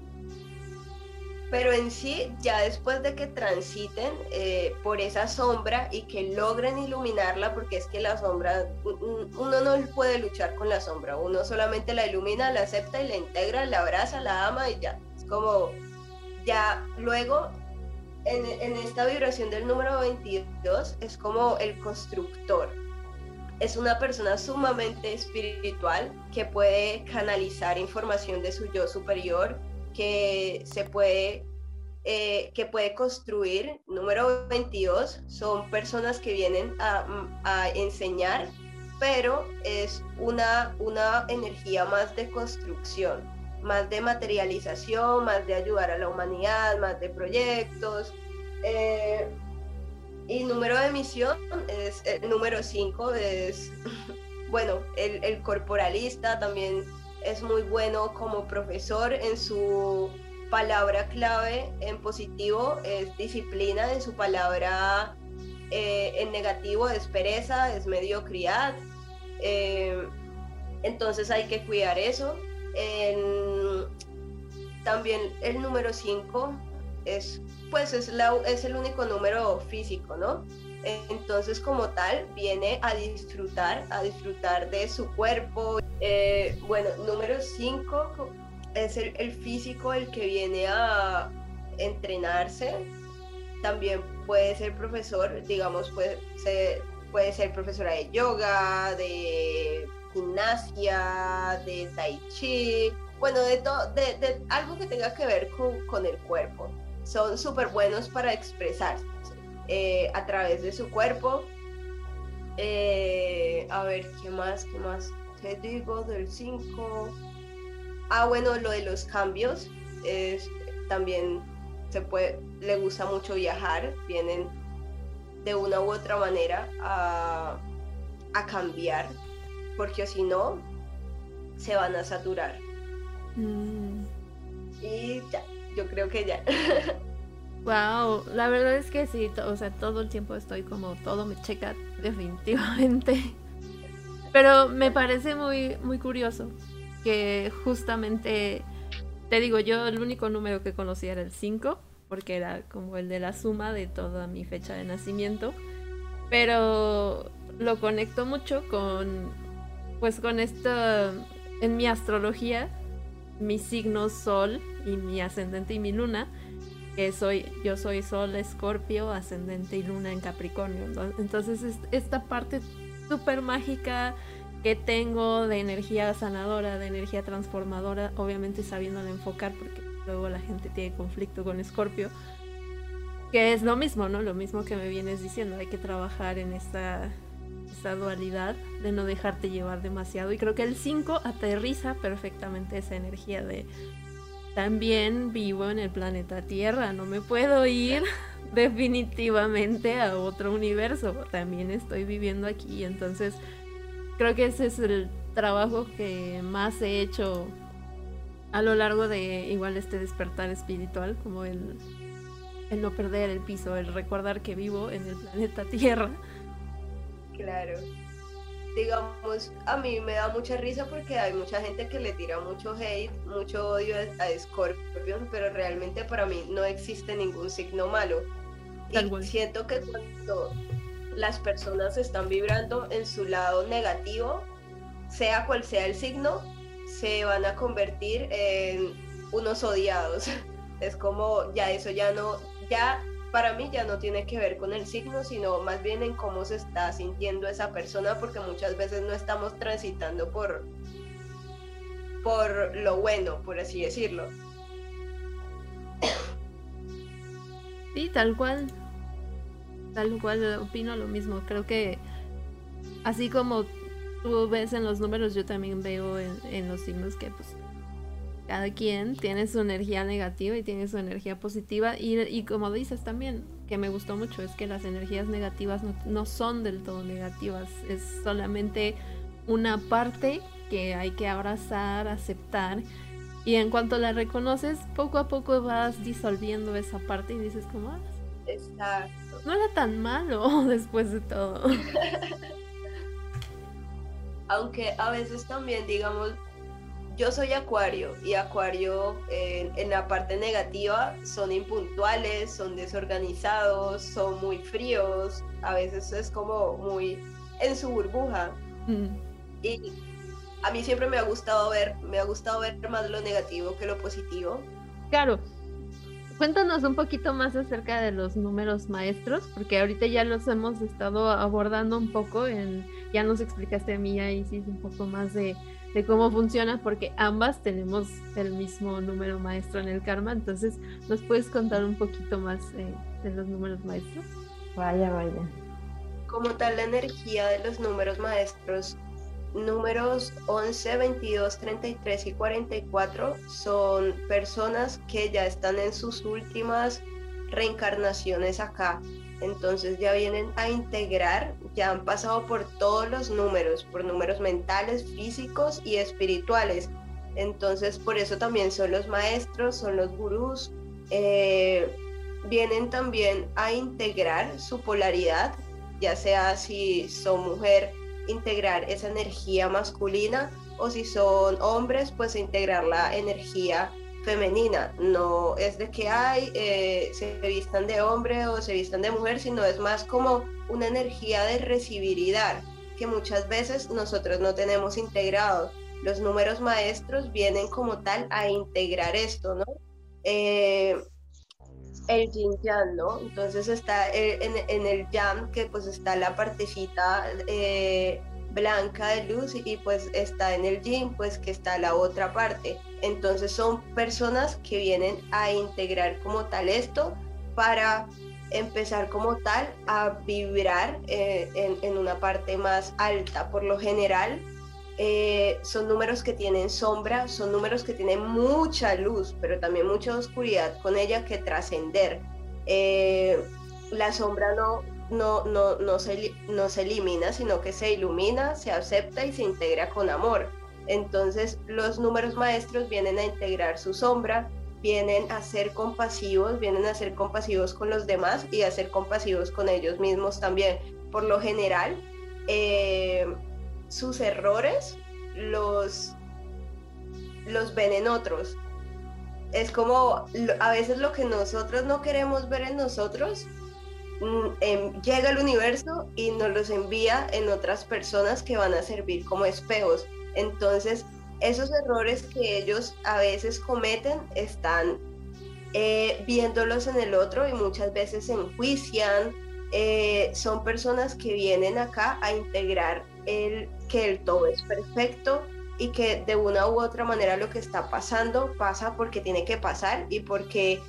pero en sí, ya después de que transiten eh, por esa sombra y que logren iluminarla, porque es que la sombra, uno no puede luchar con la sombra, uno solamente la ilumina, la acepta y la integra, la abraza, la ama y ya. Es como, ya luego, en, en esta vibración del número 22, es como el constructor es una persona sumamente espiritual que puede canalizar información de su yo superior, que se puede eh, que puede construir. Número 22 son personas que vienen a, enseñar, pero es una, una energía más de construcción, más de materialización, más de ayudar a la humanidad, más de proyectos. Eh, y número de misión es el número 5, es, bueno, el corporalista también es muy bueno como profesor en su palabra clave en positivo es disciplina, en su palabra eh, en negativo es pereza, es mediocridad. Eh, entonces hay que cuidar eso. también el número 5 es, pues es, la, es el único número físico, ¿no? Entonces como tal viene a disfrutar, a disfrutar de su cuerpo. Eh, bueno, número 5 es el, físico el que viene a entrenarse. También puede ser profesor, digamos, puede ser, profesora de yoga, de gimnasia, de tai chi, bueno, de, todo de, algo que tenga que ver con, el cuerpo. Son súper buenos para expresarse eh, a través de su cuerpo. Eh, a ver, ¿qué más? ¿Qué más? Te digo del 5. Ah, bueno, lo de los cambios, es, también se puede, le gusta mucho viajar, vienen de una u otra manera a, cambiar, porque si no, se van a saturar. Mm. Y ya, yo creo que ya. Wow, la verdad es que sí, o sea, todo el tiempo estoy como todo me checa definitivamente. Pero me parece muy muy curioso que justamente, te digo, yo el único número que conocía era el 5, porque era como el de la suma de toda mi fecha de nacimiento, pero lo conecto mucho con, pues con esto, en mi astrología, mi signo sol y mi ascendente y mi luna, que soy, yo soy sol, escorpio, ascendente y luna en Capricornio. Entonces, esta parte súper mágica que tengo de energía sanadora, de energía transformadora, obviamente sabiéndola enfocar porque luego la gente tiene conflicto con Escorpio, que es lo mismo, ¿no? Lo mismo que me vienes diciendo, hay que trabajar en esta, esta dualidad de no dejarte llevar demasiado y creo que el 5 aterriza perfectamente esa energía de también vivo en el planeta Tierra, no me puedo ir definitivamente a otro universo, también estoy viviendo aquí, entonces creo que ese es el trabajo que más he hecho a lo largo de igual este despertar espiritual, como el, el no perder el piso, el recordar que vivo en el planeta Tierra. Claro. Digamos, a mí me da mucha risa porque hay mucha gente que le tira mucho hate, mucho odio a Scorpion, pero realmente para mí no existe ningún signo malo. Y siento que cuando las personas están vibrando en su lado negativo, sea cual sea el signo, se van a convertir en unos odiados. Es como ya eso ya no, ya para mí ya no tiene que ver con el signo, sino más bien en cómo se está sintiendo esa persona, porque muchas veces no estamos transitando por, por lo bueno, por así decirlo. Sí, tal cual tal cual opino lo mismo. Creo que así como tú ves en los números, yo también veo en, los signos que pues cada quien tiene su energía negativa y tiene su energía positiva. Y, como dices también, que me gustó mucho, es que las energías negativas no, no son del todo negativas, es solamente una parte que hay que abrazar, aceptar. Y en cuanto la reconoces, poco a poco vas disolviendo esa parte y dices como, ah, no era tan malo después de todo. Aunque a veces también, digamos, yo soy acuario y acuario en la parte negativa son impuntuales, son desorganizados, son muy fríos, a veces es como muy en su burbuja. Mm. Y a mí siempre me ha gustado ver, me ha gustado ver más lo negativo que lo positivo. Claro, cuéntanos un poquito más acerca de los números maestros, porque ahorita ya los hemos estado abordando un poco, en, ya nos explicaste a mí, y sí, un poco más de, de cómo funciona, porque ambas tenemos el mismo número maestro en el karma. Entonces, ¿nos puedes contar un poquito más eh, de los números maestros? Vaya, vaya. Como tal, la energía de los números maestros, números 11, 22, 33 y 44 son personas que ya están en sus últimas reencarnaciones acá entonces ya vienen a integrar, ya han pasado por todos los números, por números mentales, físicos y espirituales. Entonces por eso también son los maestros, son los gurús. Eh, vienen también a integrar su polaridad, ya sea si son mujer, integrar esa energía masculina o si son hombres, pues integrar la energía femenina, no es de que hay, eh, se vistan de hombre o se vistan de mujer, sino es más como una energía de recibir que muchas veces nosotros no tenemos integrado. Los números maestros vienen como tal a integrar esto, ¿no? Eh, el yin yang, ¿no? Entonces está eh, en, el yang que pues está la partecita blanca de luz y, pues está en el yin pues que está la otra parte. Entonces son personas que vienen a integrar como tal esto para empezar como tal a vibrar eh, en, una parte más alta. Por lo general eh, son números que tienen sombra, son números que tienen mucha luz, pero también mucha oscuridad con ella que trascender. Eh, la sombra no, no, no, no, se, no se elimina, sino que se ilumina, se acepta y se integra con amor. Entonces los números maestros vienen a integrar su sombra, vienen a ser compasivos, vienen a ser compasivos con los demás y a ser compasivos con ellos mismos también. Por lo general, eh, sus errores los, los ven en otros. Es como a veces lo que nosotros no queremos ver en nosotros, Mm, em, llega al universo y nos los envía en otras personas que van a servir como espejos. Entonces, esos errores que ellos a veces cometen están eh, viéndolos en el otro y muchas veces se enjuician. Eh, son personas que vienen acá a integrar el que el todo es perfecto y que de una u otra manera lo que está pasando pasa porque tiene que pasar y porque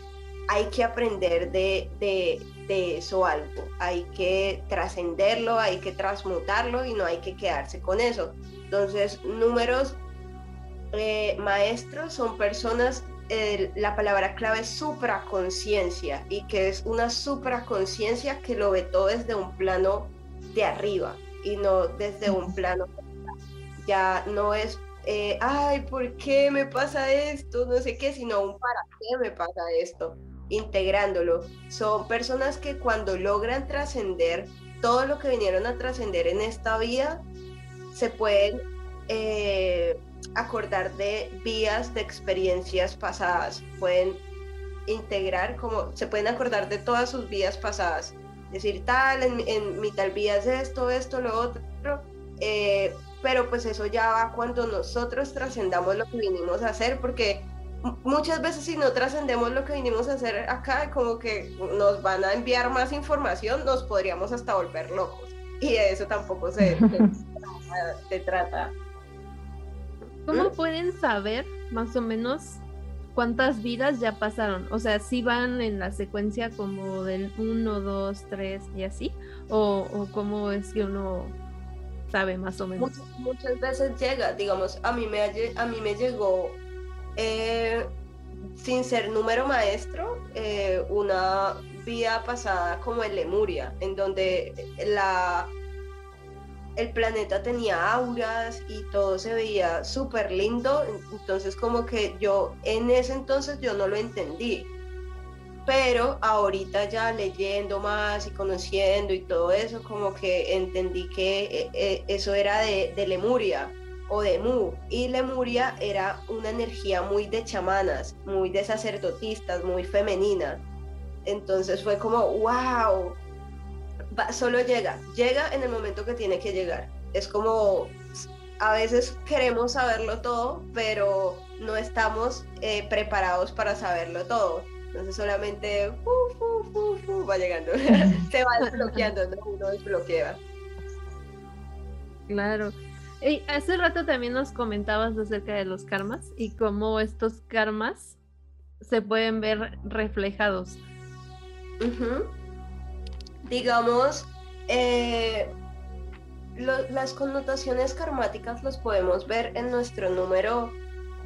hay que aprender de, de eso algo. Hay que trascenderlo, hay que transmutarlo y no hay que quedarse con eso. Entonces, números eh, maestros son personas, la palabra clave es supraconciencia y que es una supraconciencia que lo ve todo desde un plano de arriba y no desde un plano ya no es eh, ay, ¿por qué me pasa esto? No sé qué, sino un para qué me pasa esto integrándolo. Son personas que cuando logran trascender todo lo que vinieron a trascender en esta vida, se pueden eh, acordar de vías, de experiencias pasadas, pueden integrar como, se pueden acordar de todas sus vidas pasadas, decir tal, en, mi tal vida es esto, esto, lo otro, eh, pero pues eso ya va cuando nosotros trascendamos lo que vinimos a hacer, porque muchas veces si no trascendemos lo que vinimos a hacer acá, como que nos van a enviar más información, nos podríamos hasta volver locos. Y de eso tampoco se, se, trata. ¿Cómo ¿Mm? pueden saber más o menos cuántas vidas ya pasaron? O sea, si van en la secuencia como del 1, 2, 3 y así, o, o cómo es que uno sabe más o menos. Muchas, veces llega, digamos, a mí me, a mí me llegó eh, sin ser número maestro, eh, una vida pasada como en Lemuria, en donde la, el planeta tenía auras y todo se veía súper lindo, entonces como que yo en ese entonces yo no lo entendí, pero ahorita ya leyendo más y conociendo y todo eso, como que entendí que eh, eso era de Lemuria o de Mu. Y Lemuria era una energía muy de chamanas, muy de sacerdotistas, muy femenina. Entonces fue como, wow, solo llega, llega en el momento que tiene que llegar. Es como, a veces queremos saberlo todo, pero no estamos eh, preparados para saberlo todo. Entonces solamente va llegando, se va desbloqueando, uno desbloquea. Claro. hace rato también nos comentabas acerca de los karmas y cómo estos karmas se pueden ver reflejados. Digamos, eh, las connotaciones karmáticas los podemos ver en nuestro número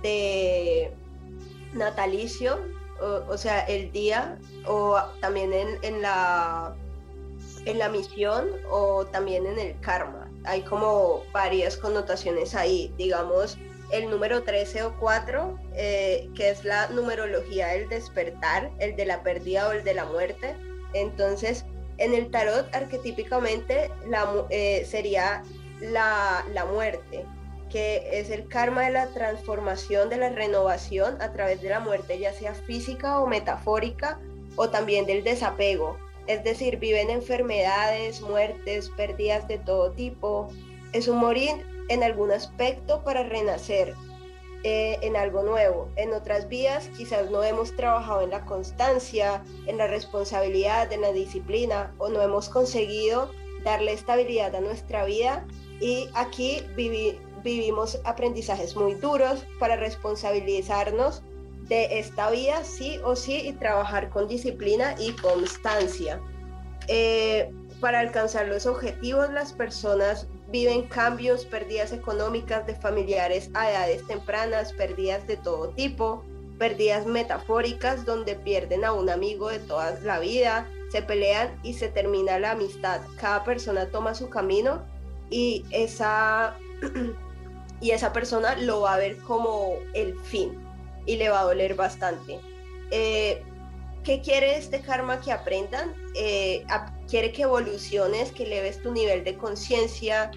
de natalicio, o, sea, el día, o también en, la, en la misión, o también en el karma. Hay como varias connotaciones ahí, digamos, el número 13 o 4, eh, que es la numerología del despertar, el de la pérdida o el de la muerte. Entonces, en el tarot arquetípicamente eh, sería la, la muerte, que es el karma de la transformación, de la renovación a través de la muerte, ya sea física o metafórica, o también del desapego. Es decir, viven enfermedades, muertes, pérdidas de todo tipo. Es un morir en algún aspecto para renacer eh, en algo nuevo. En otras vías quizás no hemos trabajado en la constancia, en la responsabilidad, en la disciplina o no hemos conseguido darle estabilidad a nuestra vida y aquí vivimos aprendizajes muy duros para responsabilizarnos de esta vida sí o sí y trabajar con disciplina y constancia. Eh, para alcanzar los objetivos las personas viven cambios, pérdidas económicas de familiares a edades tempranas, pérdidas de todo tipo, pérdidas metafóricas donde pierden a un amigo de toda la vida, se pelean y se termina la amistad. Cada persona toma su camino y esa, y esa persona lo va a ver como el fin y le va a doler bastante. Eh, ¿Qué quiere este karma que aprendan? Eh, quiere que evoluciones, que leves tu nivel de conciencia,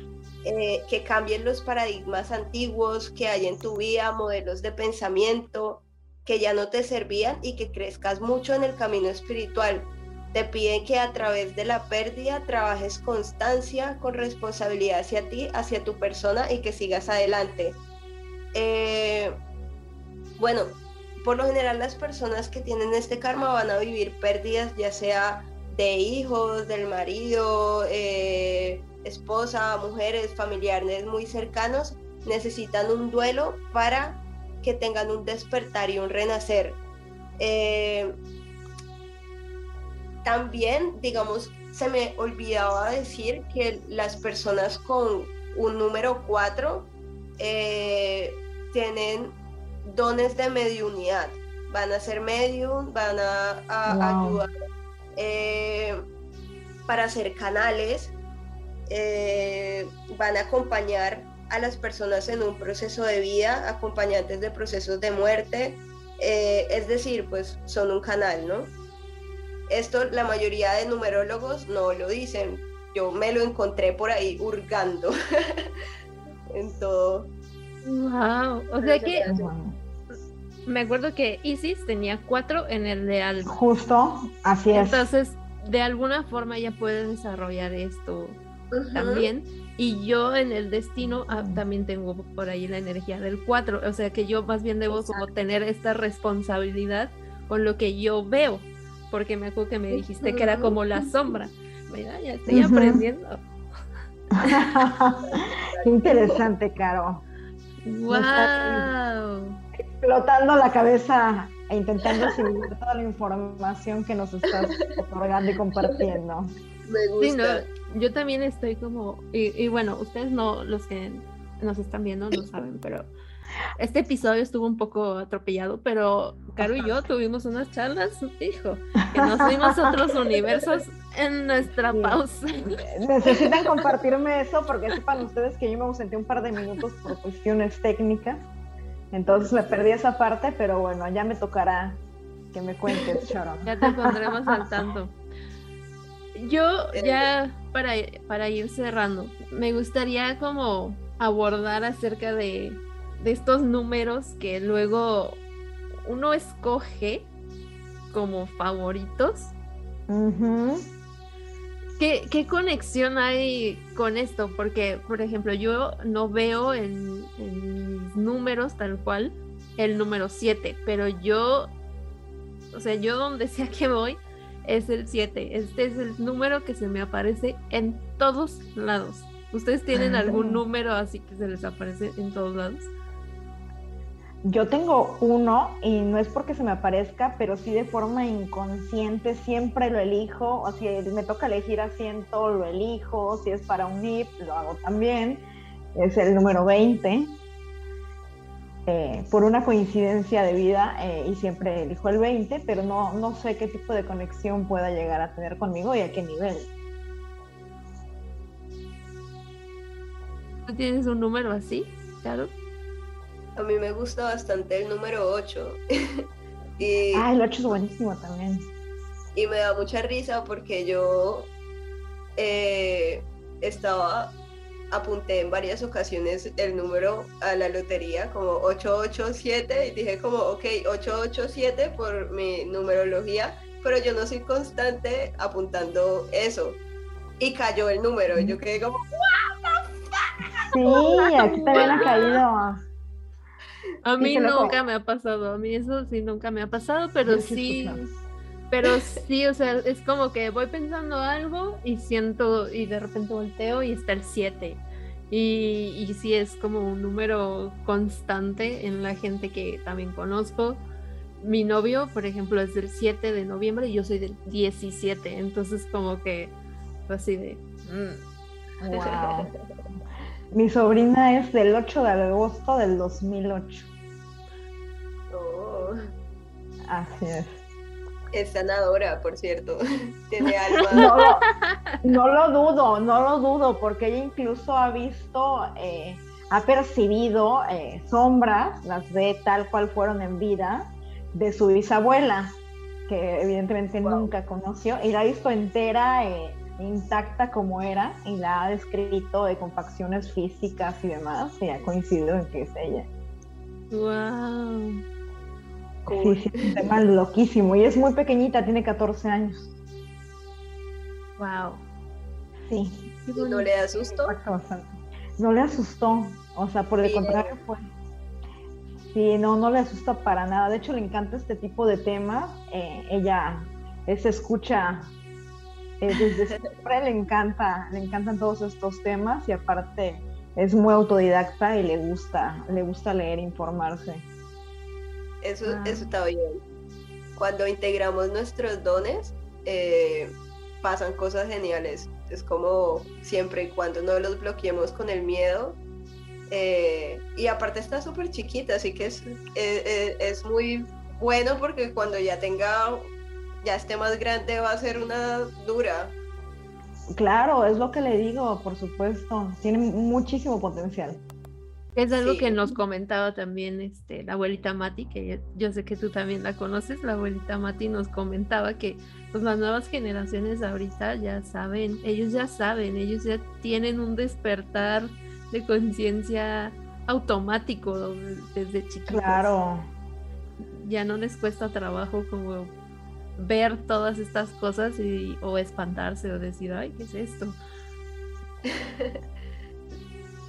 eh, que cambien los paradigmas antiguos que hay en tu vida, modelos de pensamiento que ya no te servían y que crezcas mucho en el camino espiritual. Te piden que a través de la pérdida trabajes constancia, con responsabilidad hacia ti, hacia tu persona y que sigas adelante. Eh, bueno, por lo general las personas que tienen este karma van a vivir pérdidas ya sea de hijos, del marido, eh, esposa, mujeres, familiares muy cercanos, necesitan un duelo para que tengan un despertar y un renacer. Eh, también, digamos, se me olvidaba decir que las personas con un número 4 eh, tienen dones de mediunidad. Van a ser medium, van a, ayudar eh, para hacer canales, eh, van a acompañar a las personas en un proceso de vida, acompañantes de procesos de muerte, eh, es decir, pues son un canal, ¿no? Esto la mayoría de numerólogos no lo dicen, yo me lo encontré por ahí hurgando en todo. Wow, o sea que me acuerdo que Isis tenía cuatro en el de algo. Justo, así es. Entonces, de alguna forma ella puede desarrollar esto también. Y yo en el destino ah, también tengo por ahí la energía del 4. O sea que yo más bien debo como tener esta responsabilidad con lo que yo veo. Porque me acuerdo que me dijiste que era como la sombra. Mira, ya estoy aprendiendo. Qué interesante, Caro. ¡Wow! Explotando la cabeza e intentando asimilar toda la información que nos estás otorgando y compartiendo. Me gusta. yo también estoy como, y, bueno, ustedes no, los que nos están viendo no saben, pero este episodio estuvo un poco atropellado, pero Caro y yo tuvimos unas charlas, hijo, que nos vimos otros universos en nuestra pausa. Necesitan compartirme eso porque sepan ustedes que yo me ausenté un par de minutos por cuestiones técnicas, entonces me perdí esa parte, pero bueno, ya me tocará que me cuentes, Sharon. Ya te pondremos al tanto. Yo ya para, para ir cerrando, me gustaría como abordar acerca de, estos números que luego uno escoge como favoritos. ¿Qué, conexión hay con esto? Porque, por ejemplo, yo no veo en, en mis números tal cual el número 7, pero yo, o sea, yo donde sea que voy, es el 7. Este es el número que se me aparece en todos lados. ¿Ustedes tienen algún número así que se les aparece en todos lados? Yo tengo uno y no es porque se me aparezca, pero sí de forma inconsciente siempre lo elijo. O si me toca elegir asiento, lo elijo. Si es para un NIP, lo hago también. Es el número 20. Eh, por una coincidencia de vida eh, y siempre elijo el 20, pero no, no sé qué tipo de conexión pueda llegar a tener conmigo y a qué nivel. ¿Tú tienes un número así, claro? A mí me gusta bastante el número 8. y, ah, el 8 es buenísimo también. Y me da mucha risa porque yo eh, estaba, apunté en varias ocasiones el número a la lotería como 887 y dije como, ok, 887 por mi numerología, pero yo no soy constante apuntando eso. Y cayó el número y yo quedé como, Sí, aquí también ha caído. A mí nunca me ha pasado, a mí eso sí nunca me ha pasado, pero sí, pero sí, o sea, es como que voy pensando algo y siento y de repente volteo y está el 7. Y, y sí es como un número constante en la gente que también conozco. Mi novio, por ejemplo, es del 7 de noviembre y yo soy del 17, entonces como que así de... Wow. Mm. Mi sobrina es del 8 de agosto del 2008. Oh. Así es. Es sanadora, por cierto. Tiene alma. No, lo dudo, no lo dudo, porque ella incluso ha visto, eh, ha percibido eh, sombras, las ve tal cual fueron en vida, de su bisabuela, que evidentemente nunca conoció, y la ha visto entera. Eh, intacta como era y la ha descrito de con facciones físicas y demás y ha coincidido en que es ella. Wow. Sí, sí, un tema loquísimo y es muy pequeñita, tiene 14 años. Wow. Sí. ¿No le asustó? No le asustó, o sea, por el contrario fue. Sí, no, no le asusta para nada. De hecho, le encanta este tipo de temas. Eh, ella se escucha eh, desde siempre le encanta, le encantan todos estos temas y aparte es muy autodidacta y le gusta, le gusta leer, e informarse. Eso, ah. eso está bien. Cuando integramos nuestros dones, eh, pasan cosas geniales. Es como siempre y cuando no los bloqueemos con el miedo. Eh, y aparte está súper chiquita, así que es, es muy bueno porque cuando ya tenga ya esté más grande va a ser una dura. Claro, es lo que le digo, por supuesto. Tiene muchísimo potencial. Es algo que nos comentaba también este, la abuelita Mati, que yo sé que tú también la conoces. La abuelita Mati nos comentaba que pues, las nuevas generaciones ahorita ya saben, ellos ya saben, ellos ya tienen un despertar de conciencia automático desde chiquitos. Claro. Ya no les cuesta trabajo como ver todas estas cosas y, o espantarse o decir, ay, ¿qué es esto?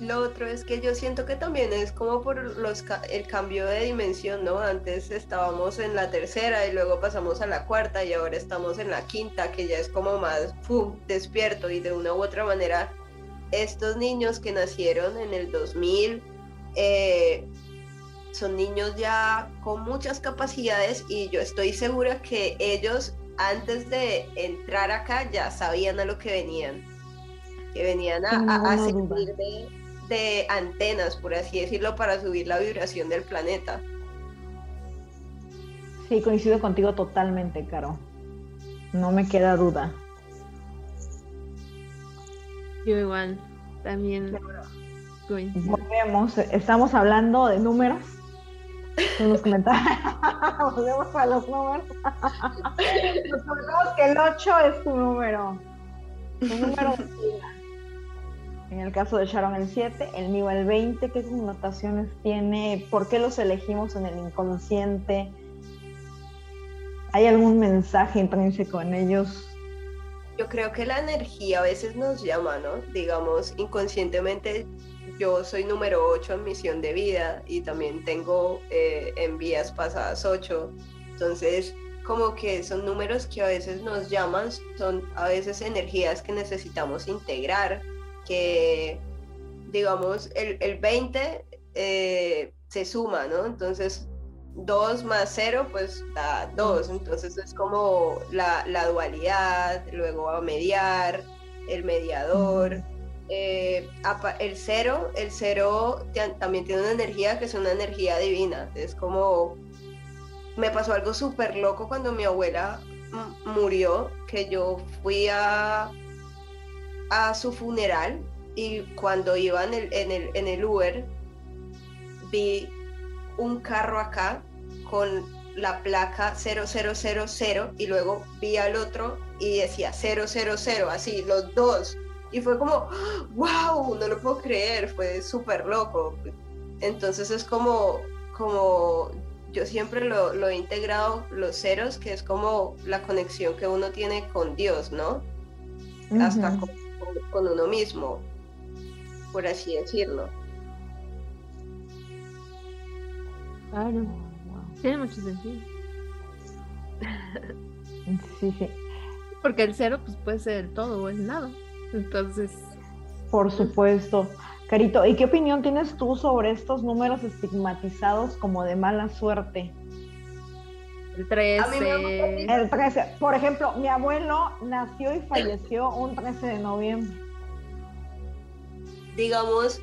Lo otro es que yo siento que también es como por los, el cambio de dimensión, ¿no? Antes estábamos en la tercera y luego pasamos a la cuarta y ahora estamos en la quinta, que ya es como más ¡pum! despierto y de una u otra manera estos niños que nacieron en el 2000 eh, son niños ya con muchas capacidades y yo estoy segura que ellos antes de entrar acá ya sabían a lo que venían, que venían a, servir de, antenas, por así decirlo, para subir la vibración del planeta. Sí, coincido contigo totalmente, Caro. No me queda duda. Yo igual, también Volvemos, estamos hablando de números nos comentarios. Volvemos a los números. Nos que el 8 es tu número. Tu número de En el caso de Sharon el 7, el mío el 20, ¿qué connotaciones tiene? ¿Por qué los elegimos en el inconsciente? ¿Hay algún mensaje intrínseco en ellos? Yo creo que la energía a veces nos llama, ¿no? Digamos, inconscientemente yo soy número 8 en misión de vida y también tengo eh, en vías pasadas 8. Entonces, como que son números que a veces nos llaman, son a veces energías que necesitamos integrar, que digamos, el, el 20 eh, se suma, ¿no? Entonces, 2 más 0, pues da 2. Entonces es como la, la dualidad, luego va a mediar, el mediador. Eh, el cero, el cero también tiene una energía que es una energía divina. Es como, me pasó algo súper loco cuando mi abuela murió, que yo fui a, a su funeral y cuando iba en el, en el, en el Uber vi un carro acá con la placa 0000 y luego vi al otro y decía 000, así, los dos. Y fue como, wow, no lo puedo creer, fue súper loco. Entonces es como, como yo siempre lo, lo, he integrado, los ceros, que es como la conexión que uno tiene con Dios, ¿no? Hasta con uno mismo por así decirlo. Claro, tiene mucho sentido. Sí, sí. Porque el cero pues puede ser el todo o el nada. Entonces. Por supuesto. Carito, ¿y qué opinión tienes tú sobre estos números estigmatizados como de mala suerte? El 13. El 13. Por ejemplo, mi abuelo nació y falleció un 13 de noviembre digamos,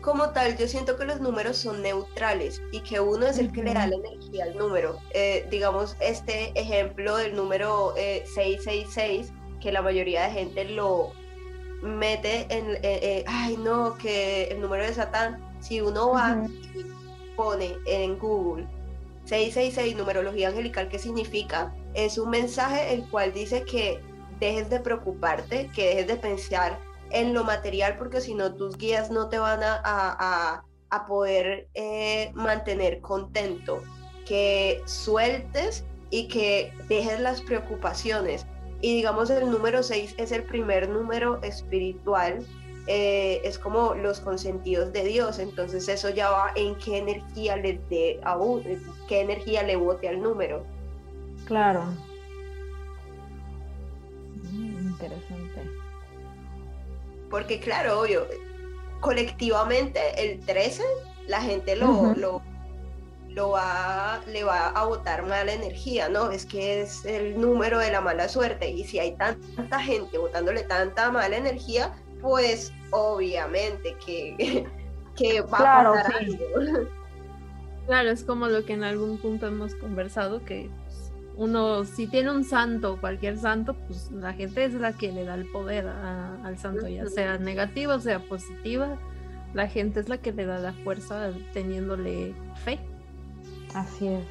como tal, yo siento que los números son neutrales y que uno es el que le da la energía al número. Eh, digamos, este ejemplo del número 666, eh, que la mayoría de gente lo mete en, eh, ay no, que el número de Satán, si uno va y pone en Google 666, numerología angelical, ¿qué significa? Es un mensaje el cual dice que dejes de preocuparte, que dejes de pensar en lo material, porque si no tus guías no te van a, a, poder eh, mantener contento, que sueltes y que dejes las preocupaciones. Y digamos el número 6 es el primer número espiritual, eh, es como los consentidos de Dios, entonces eso ya va en qué energía le dé a qué energía le bote al número. Claro. Mm, interesante. Porque claro, obvio, colectivamente el 13 la gente lo, lo, lo va, le va a botar mala energía, ¿no? Es que es el número de la mala suerte y si hay tanta gente botándole tanta mala energía, pues obviamente que, que va a pasar algo. Claro, es como lo que en algún punto hemos conversado, que uno, si tiene un santo, cualquier santo, pues la gente es la que le da el poder al santo, ya sea negativa o sea positiva, la gente es la que le da la fuerza teniéndole fe. Así es.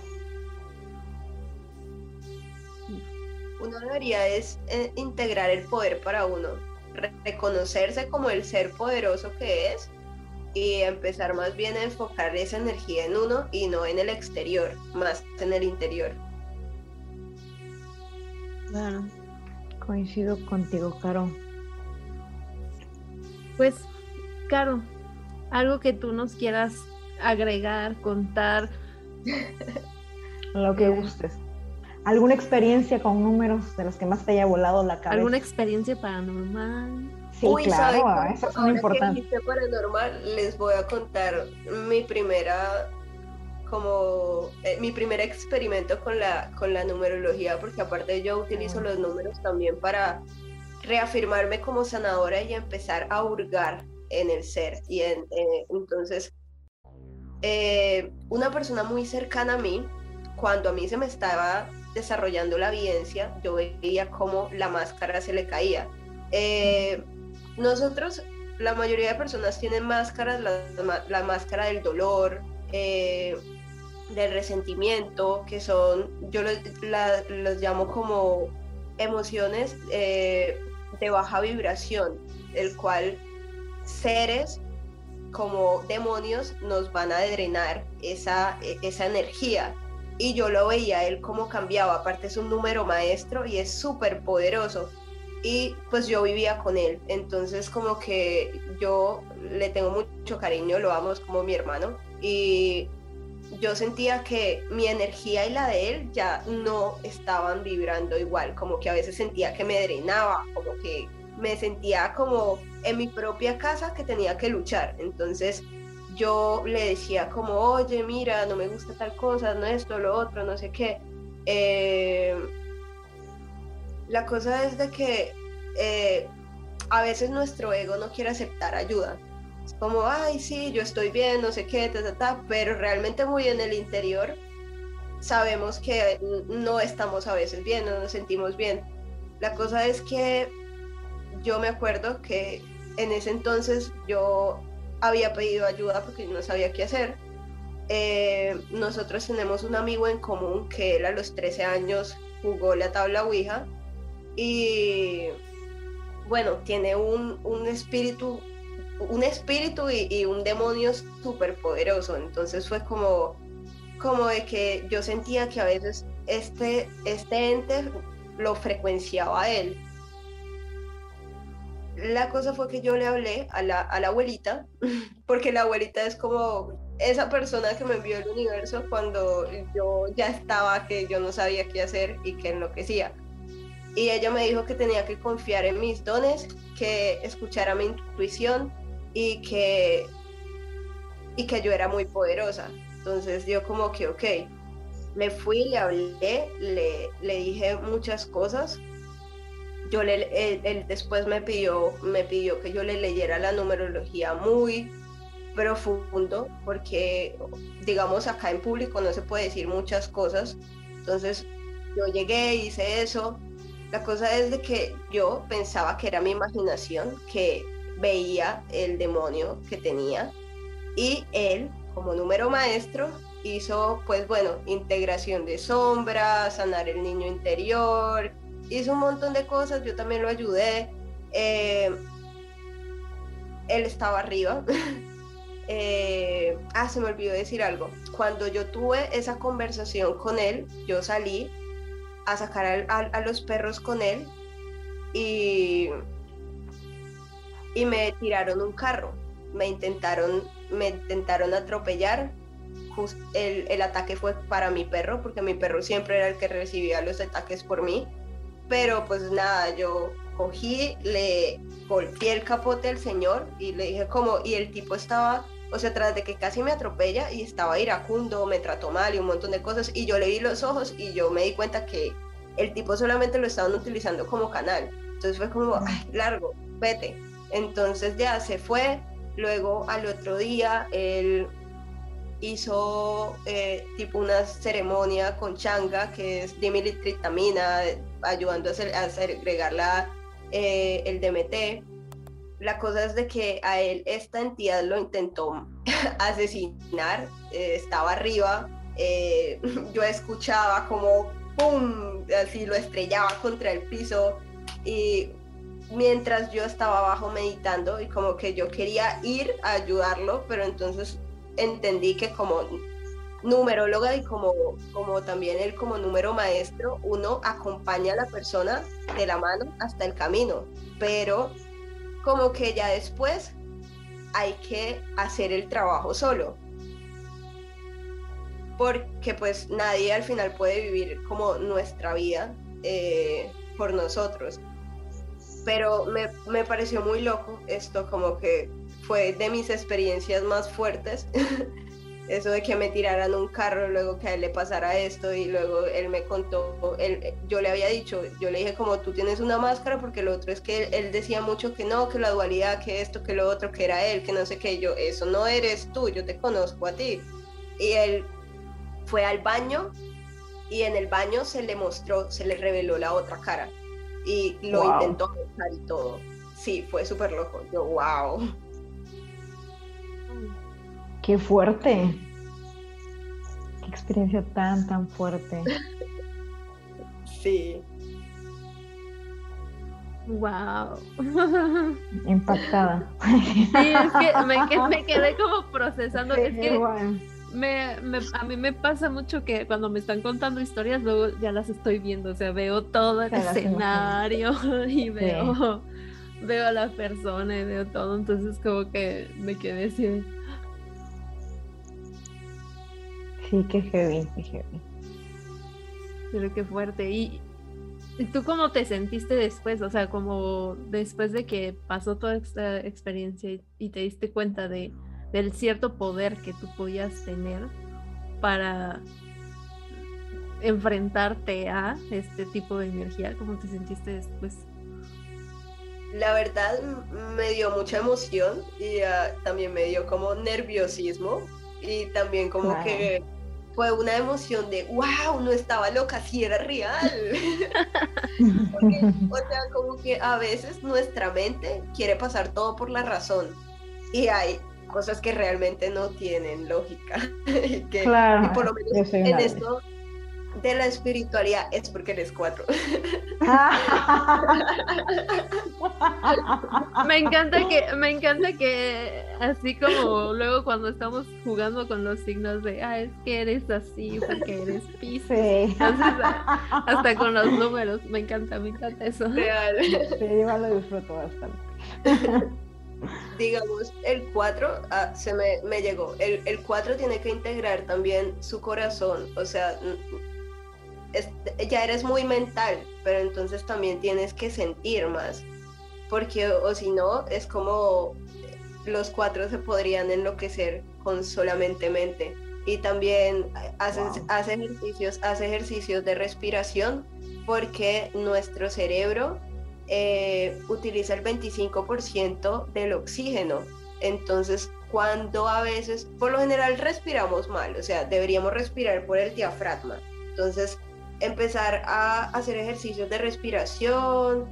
Uno debería es eh, integrar el poder para uno, reconocerse como el ser poderoso que es y empezar más bien a enfocar esa energía en uno y no en el exterior, más en el interior. Claro. Coincido contigo, Caro. Pues, Caro, algo que tú nos quieras agregar, contar. Lo que gustes. ¿Alguna experiencia con números de los que más te haya volado la cabeza? ¿Alguna experiencia paranormal? Sí, claro, eso es muy importante. paranormal, les voy a contar mi primera como eh, mi primer experimento con la, con la numerología, porque aparte yo utilizo los números también para reafirmarme como sanadora y empezar a hurgar en el ser. Y en, eh, entonces, eh, una persona muy cercana a mí, cuando a mí se me estaba desarrollando la evidencia, yo veía cómo la máscara se le caía. nosotros, la mayoría de personas tienen máscaras, la, máscara del dolor, del resentimiento, que son, yo los, llamo como emociones eh, de baja vibración, el cual seres como demonios nos van a drenar esa, esa energía. Y yo lo veía él como cambiaba, aparte es un número maestro y es súper poderoso. Y pues yo vivía con él, entonces como que yo le tengo mucho cariño, lo amo, como mi hermano. Y yo sentía que mi energía y la de él ya no estaban vibrando igual, como que a veces sentía que me drenaba, como que me sentía como en mi propia casa que tenía que luchar. Entonces yo le decía como, oye, mira, no me gusta tal cosa, no esto, lo otro, no sé qué. Eh, la cosa es de que eh, a veces nuestro ego no quiere aceptar ayuda. Es como, ay, sí, yo estoy bien, no sé qué, ta, ta, pero realmente muy en el interior sabemos que no estamos a veces bien, no nos sentimos bien. La cosa es que yo me acuerdo que en ese entonces yo había pedido ayuda porque no sabía qué hacer. Eh, nosotros tenemos un amigo en común que él a los 13 años jugó la tabla Ouija y bueno, tiene un, un espíritu, un espíritu y, un demonio súper poderoso. Entonces fue como, como de que yo sentía que a veces este, este ente lo frecuenciaba a él. La cosa fue que yo le hablé a la, a la abuelita, porque la abuelita es como esa persona que me envió el universo cuando yo ya estaba, que yo no sabía qué hacer y que enloquecía y ella me dijo que tenía que confiar en mis dones, que escuchara mi intuición y que, y que yo era muy poderosa. Entonces yo como que, ok, me fui, le hablé, le, le dije muchas cosas. Yo le, él, después me pidió, me pidió que yo le leyera la numerología muy profundo, porque digamos acá en público no se puede decir muchas cosas. Entonces yo llegué, hice eso, la cosa es de que yo pensaba que era mi imaginación, que veía el demonio que tenía y él, como número maestro, hizo, pues bueno, integración de sombras, sanar el niño interior, hizo un montón de cosas, yo también lo ayudé. Eh, él estaba arriba. Eh, ah, se me olvidó decir algo. Cuando yo tuve esa conversación con él, yo salí a sacar a, los perros con él y, y me tiraron un carro, me intentaron, me intentaron atropellar. el, el, ataque fue para mi perro, porque mi perro siempre era el que recibía los ataques por mí. Pero pues nada, yo cogí, le golpeé el capote al señor y le dije como, y el tipo estaba o sea, tras de que casi me atropella y estaba iracundo, me trató mal y un montón de cosas, y yo le vi los ojos y yo me di cuenta que el tipo solamente lo estaban utilizando como canal. Entonces fue como, ay, largo, vete. Entonces ya se fue, luego al otro día él hizo eh, tipo una ceremonia con changa, que es dimilitritamina, ayudando a, hacer, a agregar la, eh, el DMT la cosa es de que a él esta entidad lo intentó asesinar, eh, estaba arriba, eh, yo escuchaba como ¡pum! así lo estrellaba contra el piso y mientras yo estaba abajo meditando y como que yo quería ir a ayudarlo, pero entonces entendí que como numeróloga y como, como también él como número maestro, uno acompaña a la persona de la mano hasta el camino, pero como que ya después hay que hacer el trabajo solo. Porque pues nadie al final puede vivir como nuestra vida eh, por nosotros. Pero me, me pareció muy loco esto, como que fue de mis experiencias más fuertes eso de que me tiraran un carro, luego que a él le pasara esto y luego él me contó, él, yo le había dicho, yo le dije como tú tienes una máscara porque lo otro es que él, decía mucho que no, que la dualidad, que esto, que lo otro, que era él, que no sé qué, yo, eso no eres tú, yo te conozco a ti. Y él fue al baño y en el baño se le mostró, se le reveló la otra cara y lo intentó buscar y todo. Sí, fue súper loco, yo, wow. Qué fuerte. Qué experiencia tan, tan fuerte. Sí. Wow. Impactada. Sí, es que me, quedé como procesando. es que me, a mí me pasa mucho que cuando me están contando historias, luego ya las estoy viendo. O sea, veo todo el escenario y veo, veo a la persona y veo todo. Entonces, como que me quedé así. Sí, qué heavy, qué heavy. Pero qué fuerte. Y, ¿Y tú cómo te sentiste después? O sea, como después de que pasó toda esta experiencia y, te diste cuenta de, del cierto poder que tú podías tener para enfrentarte a este tipo de energía, ¿cómo te sentiste después? La verdad me dio mucha emoción y uh, también me dio como nerviosismo y también como que fue una emoción de, wow, no estaba loca, sí era real. o sea, como que a veces nuestra mente quiere pasar todo por la razón y hay cosas que realmente no tienen lógica. y, que, claro, y por lo menos en esto de la espiritualidad es porque eres cuatro. me encanta que, me encanta que así como luego cuando estamos jugando con los signos de ah, es que eres así porque eres Pisces. hasta con los números. Me encanta, me encanta eso. Real. Sí, yo lo disfruto bastante. digamos, el 4 ah, se me, me, llegó. El, el 4 tiene que integrar también su corazón. O sea, ya eres muy mental, pero entonces también tienes que sentir más, porque o, si no, es como los cuatro se podrían enloquecer con solamente mente. Y también hace, hace, ejercicios, hace ejercicios de respiración porque nuestro cerebro eh, utiliza el 25% del oxígeno. Entonces, cuando a veces, por lo general respiramos mal, o sea, deberíamos respirar por el diafragma. Entonces, empezar a hacer ejercicios de respiración,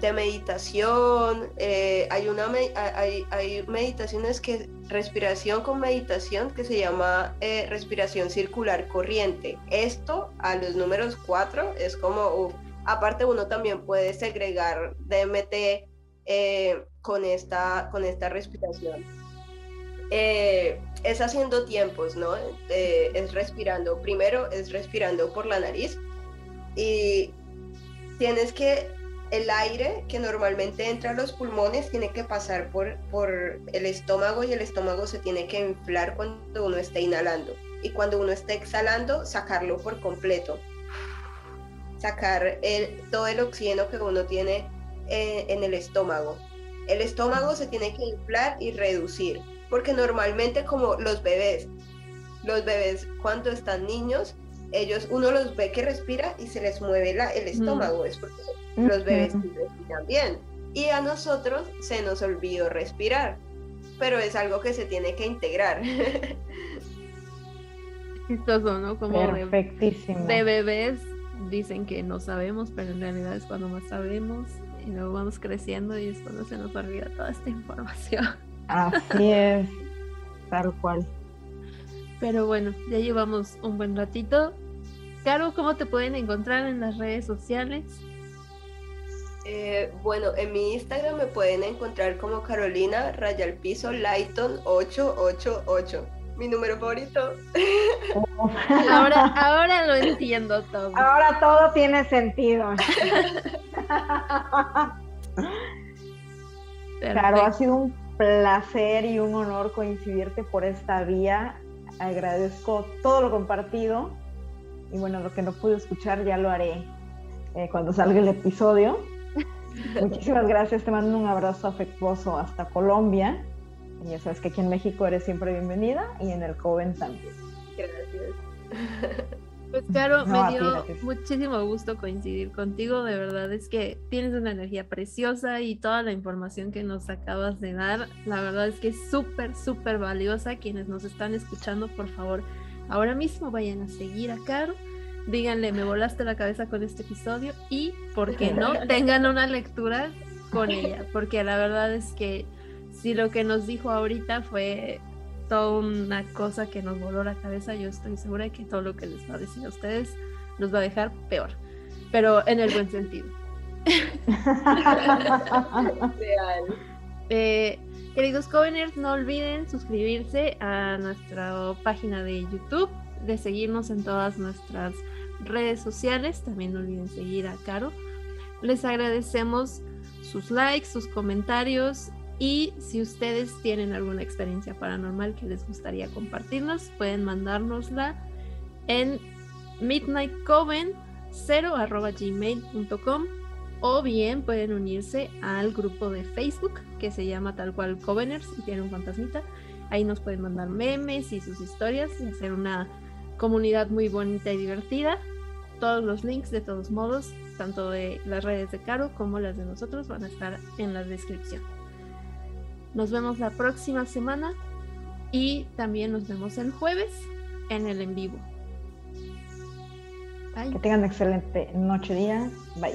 de meditación. Eh, hay, una, hay, meditaciones que, respiración con meditación que se llama eh, respiración circular corriente. Esto a los números 4 es como, aparte uno también puede segregar DMT eh, con, esta, con esta respiración. Es haciendo tiempos, ¿no? Eh, es respirando, primero es respirando por la nariz y tienes que, el aire que normalmente entra a los pulmones tiene que pasar por, por el estómago y el estómago se tiene que inflar cuando uno está inhalando y cuando uno está exhalando sacarlo por completo, sacar todo el oxígeno que uno tiene eh, en el estómago. El estómago se tiene que inflar y reducir porque normalmente como los bebés, los bebés cuando están niños, ellos, uno los ve que respira y se les mueve la, el estómago, es porque los bebés respiran bien. Y a nosotros se nos olvidó respirar, pero es algo que se tiene que integrar. Chistoso, ¿no? Como Perfectísimo. De, de bebés dicen que no sabemos, pero en realidad es cuando más sabemos y luego vamos creciendo y es cuando se nos olvida toda esta información. Así es, tal cual. Pero bueno, ya llevamos un buen ratito. Caro, ¿cómo te pueden encontrar en las redes sociales? Eh, bueno, en mi Instagram me pueden encontrar como Carolina Rayal Piso Lighton 888. Mi número favorito. Ahora, ahora lo entiendo todo. Ahora todo tiene sentido. Claro, ha sido un placer y un honor coincidirte por esta vía. Agradezco todo lo compartido y bueno, lo que no pude escuchar ya lo haré eh, cuando salga el episodio. Muchísimas gracias, te mando un abrazo afectuoso hasta Colombia. Y ya sabes que aquí en México eres siempre bienvenida y en el Coven también. Gracias. Pues claro, me dio muchísimo gusto coincidir contigo, de verdad es que tienes una energía preciosa y toda la información que nos acabas de dar, la verdad es que es súper, súper valiosa. Quienes nos están escuchando, por favor, ahora mismo vayan a seguir a Caro, díganle, me volaste la cabeza con este episodio y, ¿por qué no? Tengan una lectura con ella, porque la verdad es que si lo que nos dijo ahorita fue toda una cosa que nos voló la cabeza. Yo estoy segura de que todo lo que les va a decir a ustedes los va a dejar peor, pero en el buen sentido. eh, queridos Coveners, no olviden suscribirse a nuestra página de YouTube, de seguirnos en todas nuestras redes sociales. También no olviden seguir a Caro. Les agradecemos sus likes, sus comentarios y si ustedes tienen alguna experiencia paranormal que les gustaría compartirnos, pueden mandárnosla en Midnight Coven 0.gmail.com o bien pueden unirse al grupo de Facebook que se llama tal cual Coveners y tiene un fantasmita. Ahí nos pueden mandar memes y sus historias y hacer una comunidad muy bonita y divertida. Todos los links, de todos modos, tanto de las redes de Caro como las de nosotros, van a estar en la descripción. Nos vemos la próxima semana y también nos vemos el jueves en el en vivo. Que tengan una excelente noche, día. Bye.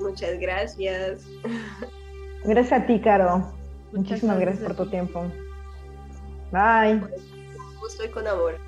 Muchas gracias. Gracias a ti, Caro. Muchísimas gracias, por tu tiempo. Bye. Estoy con amor.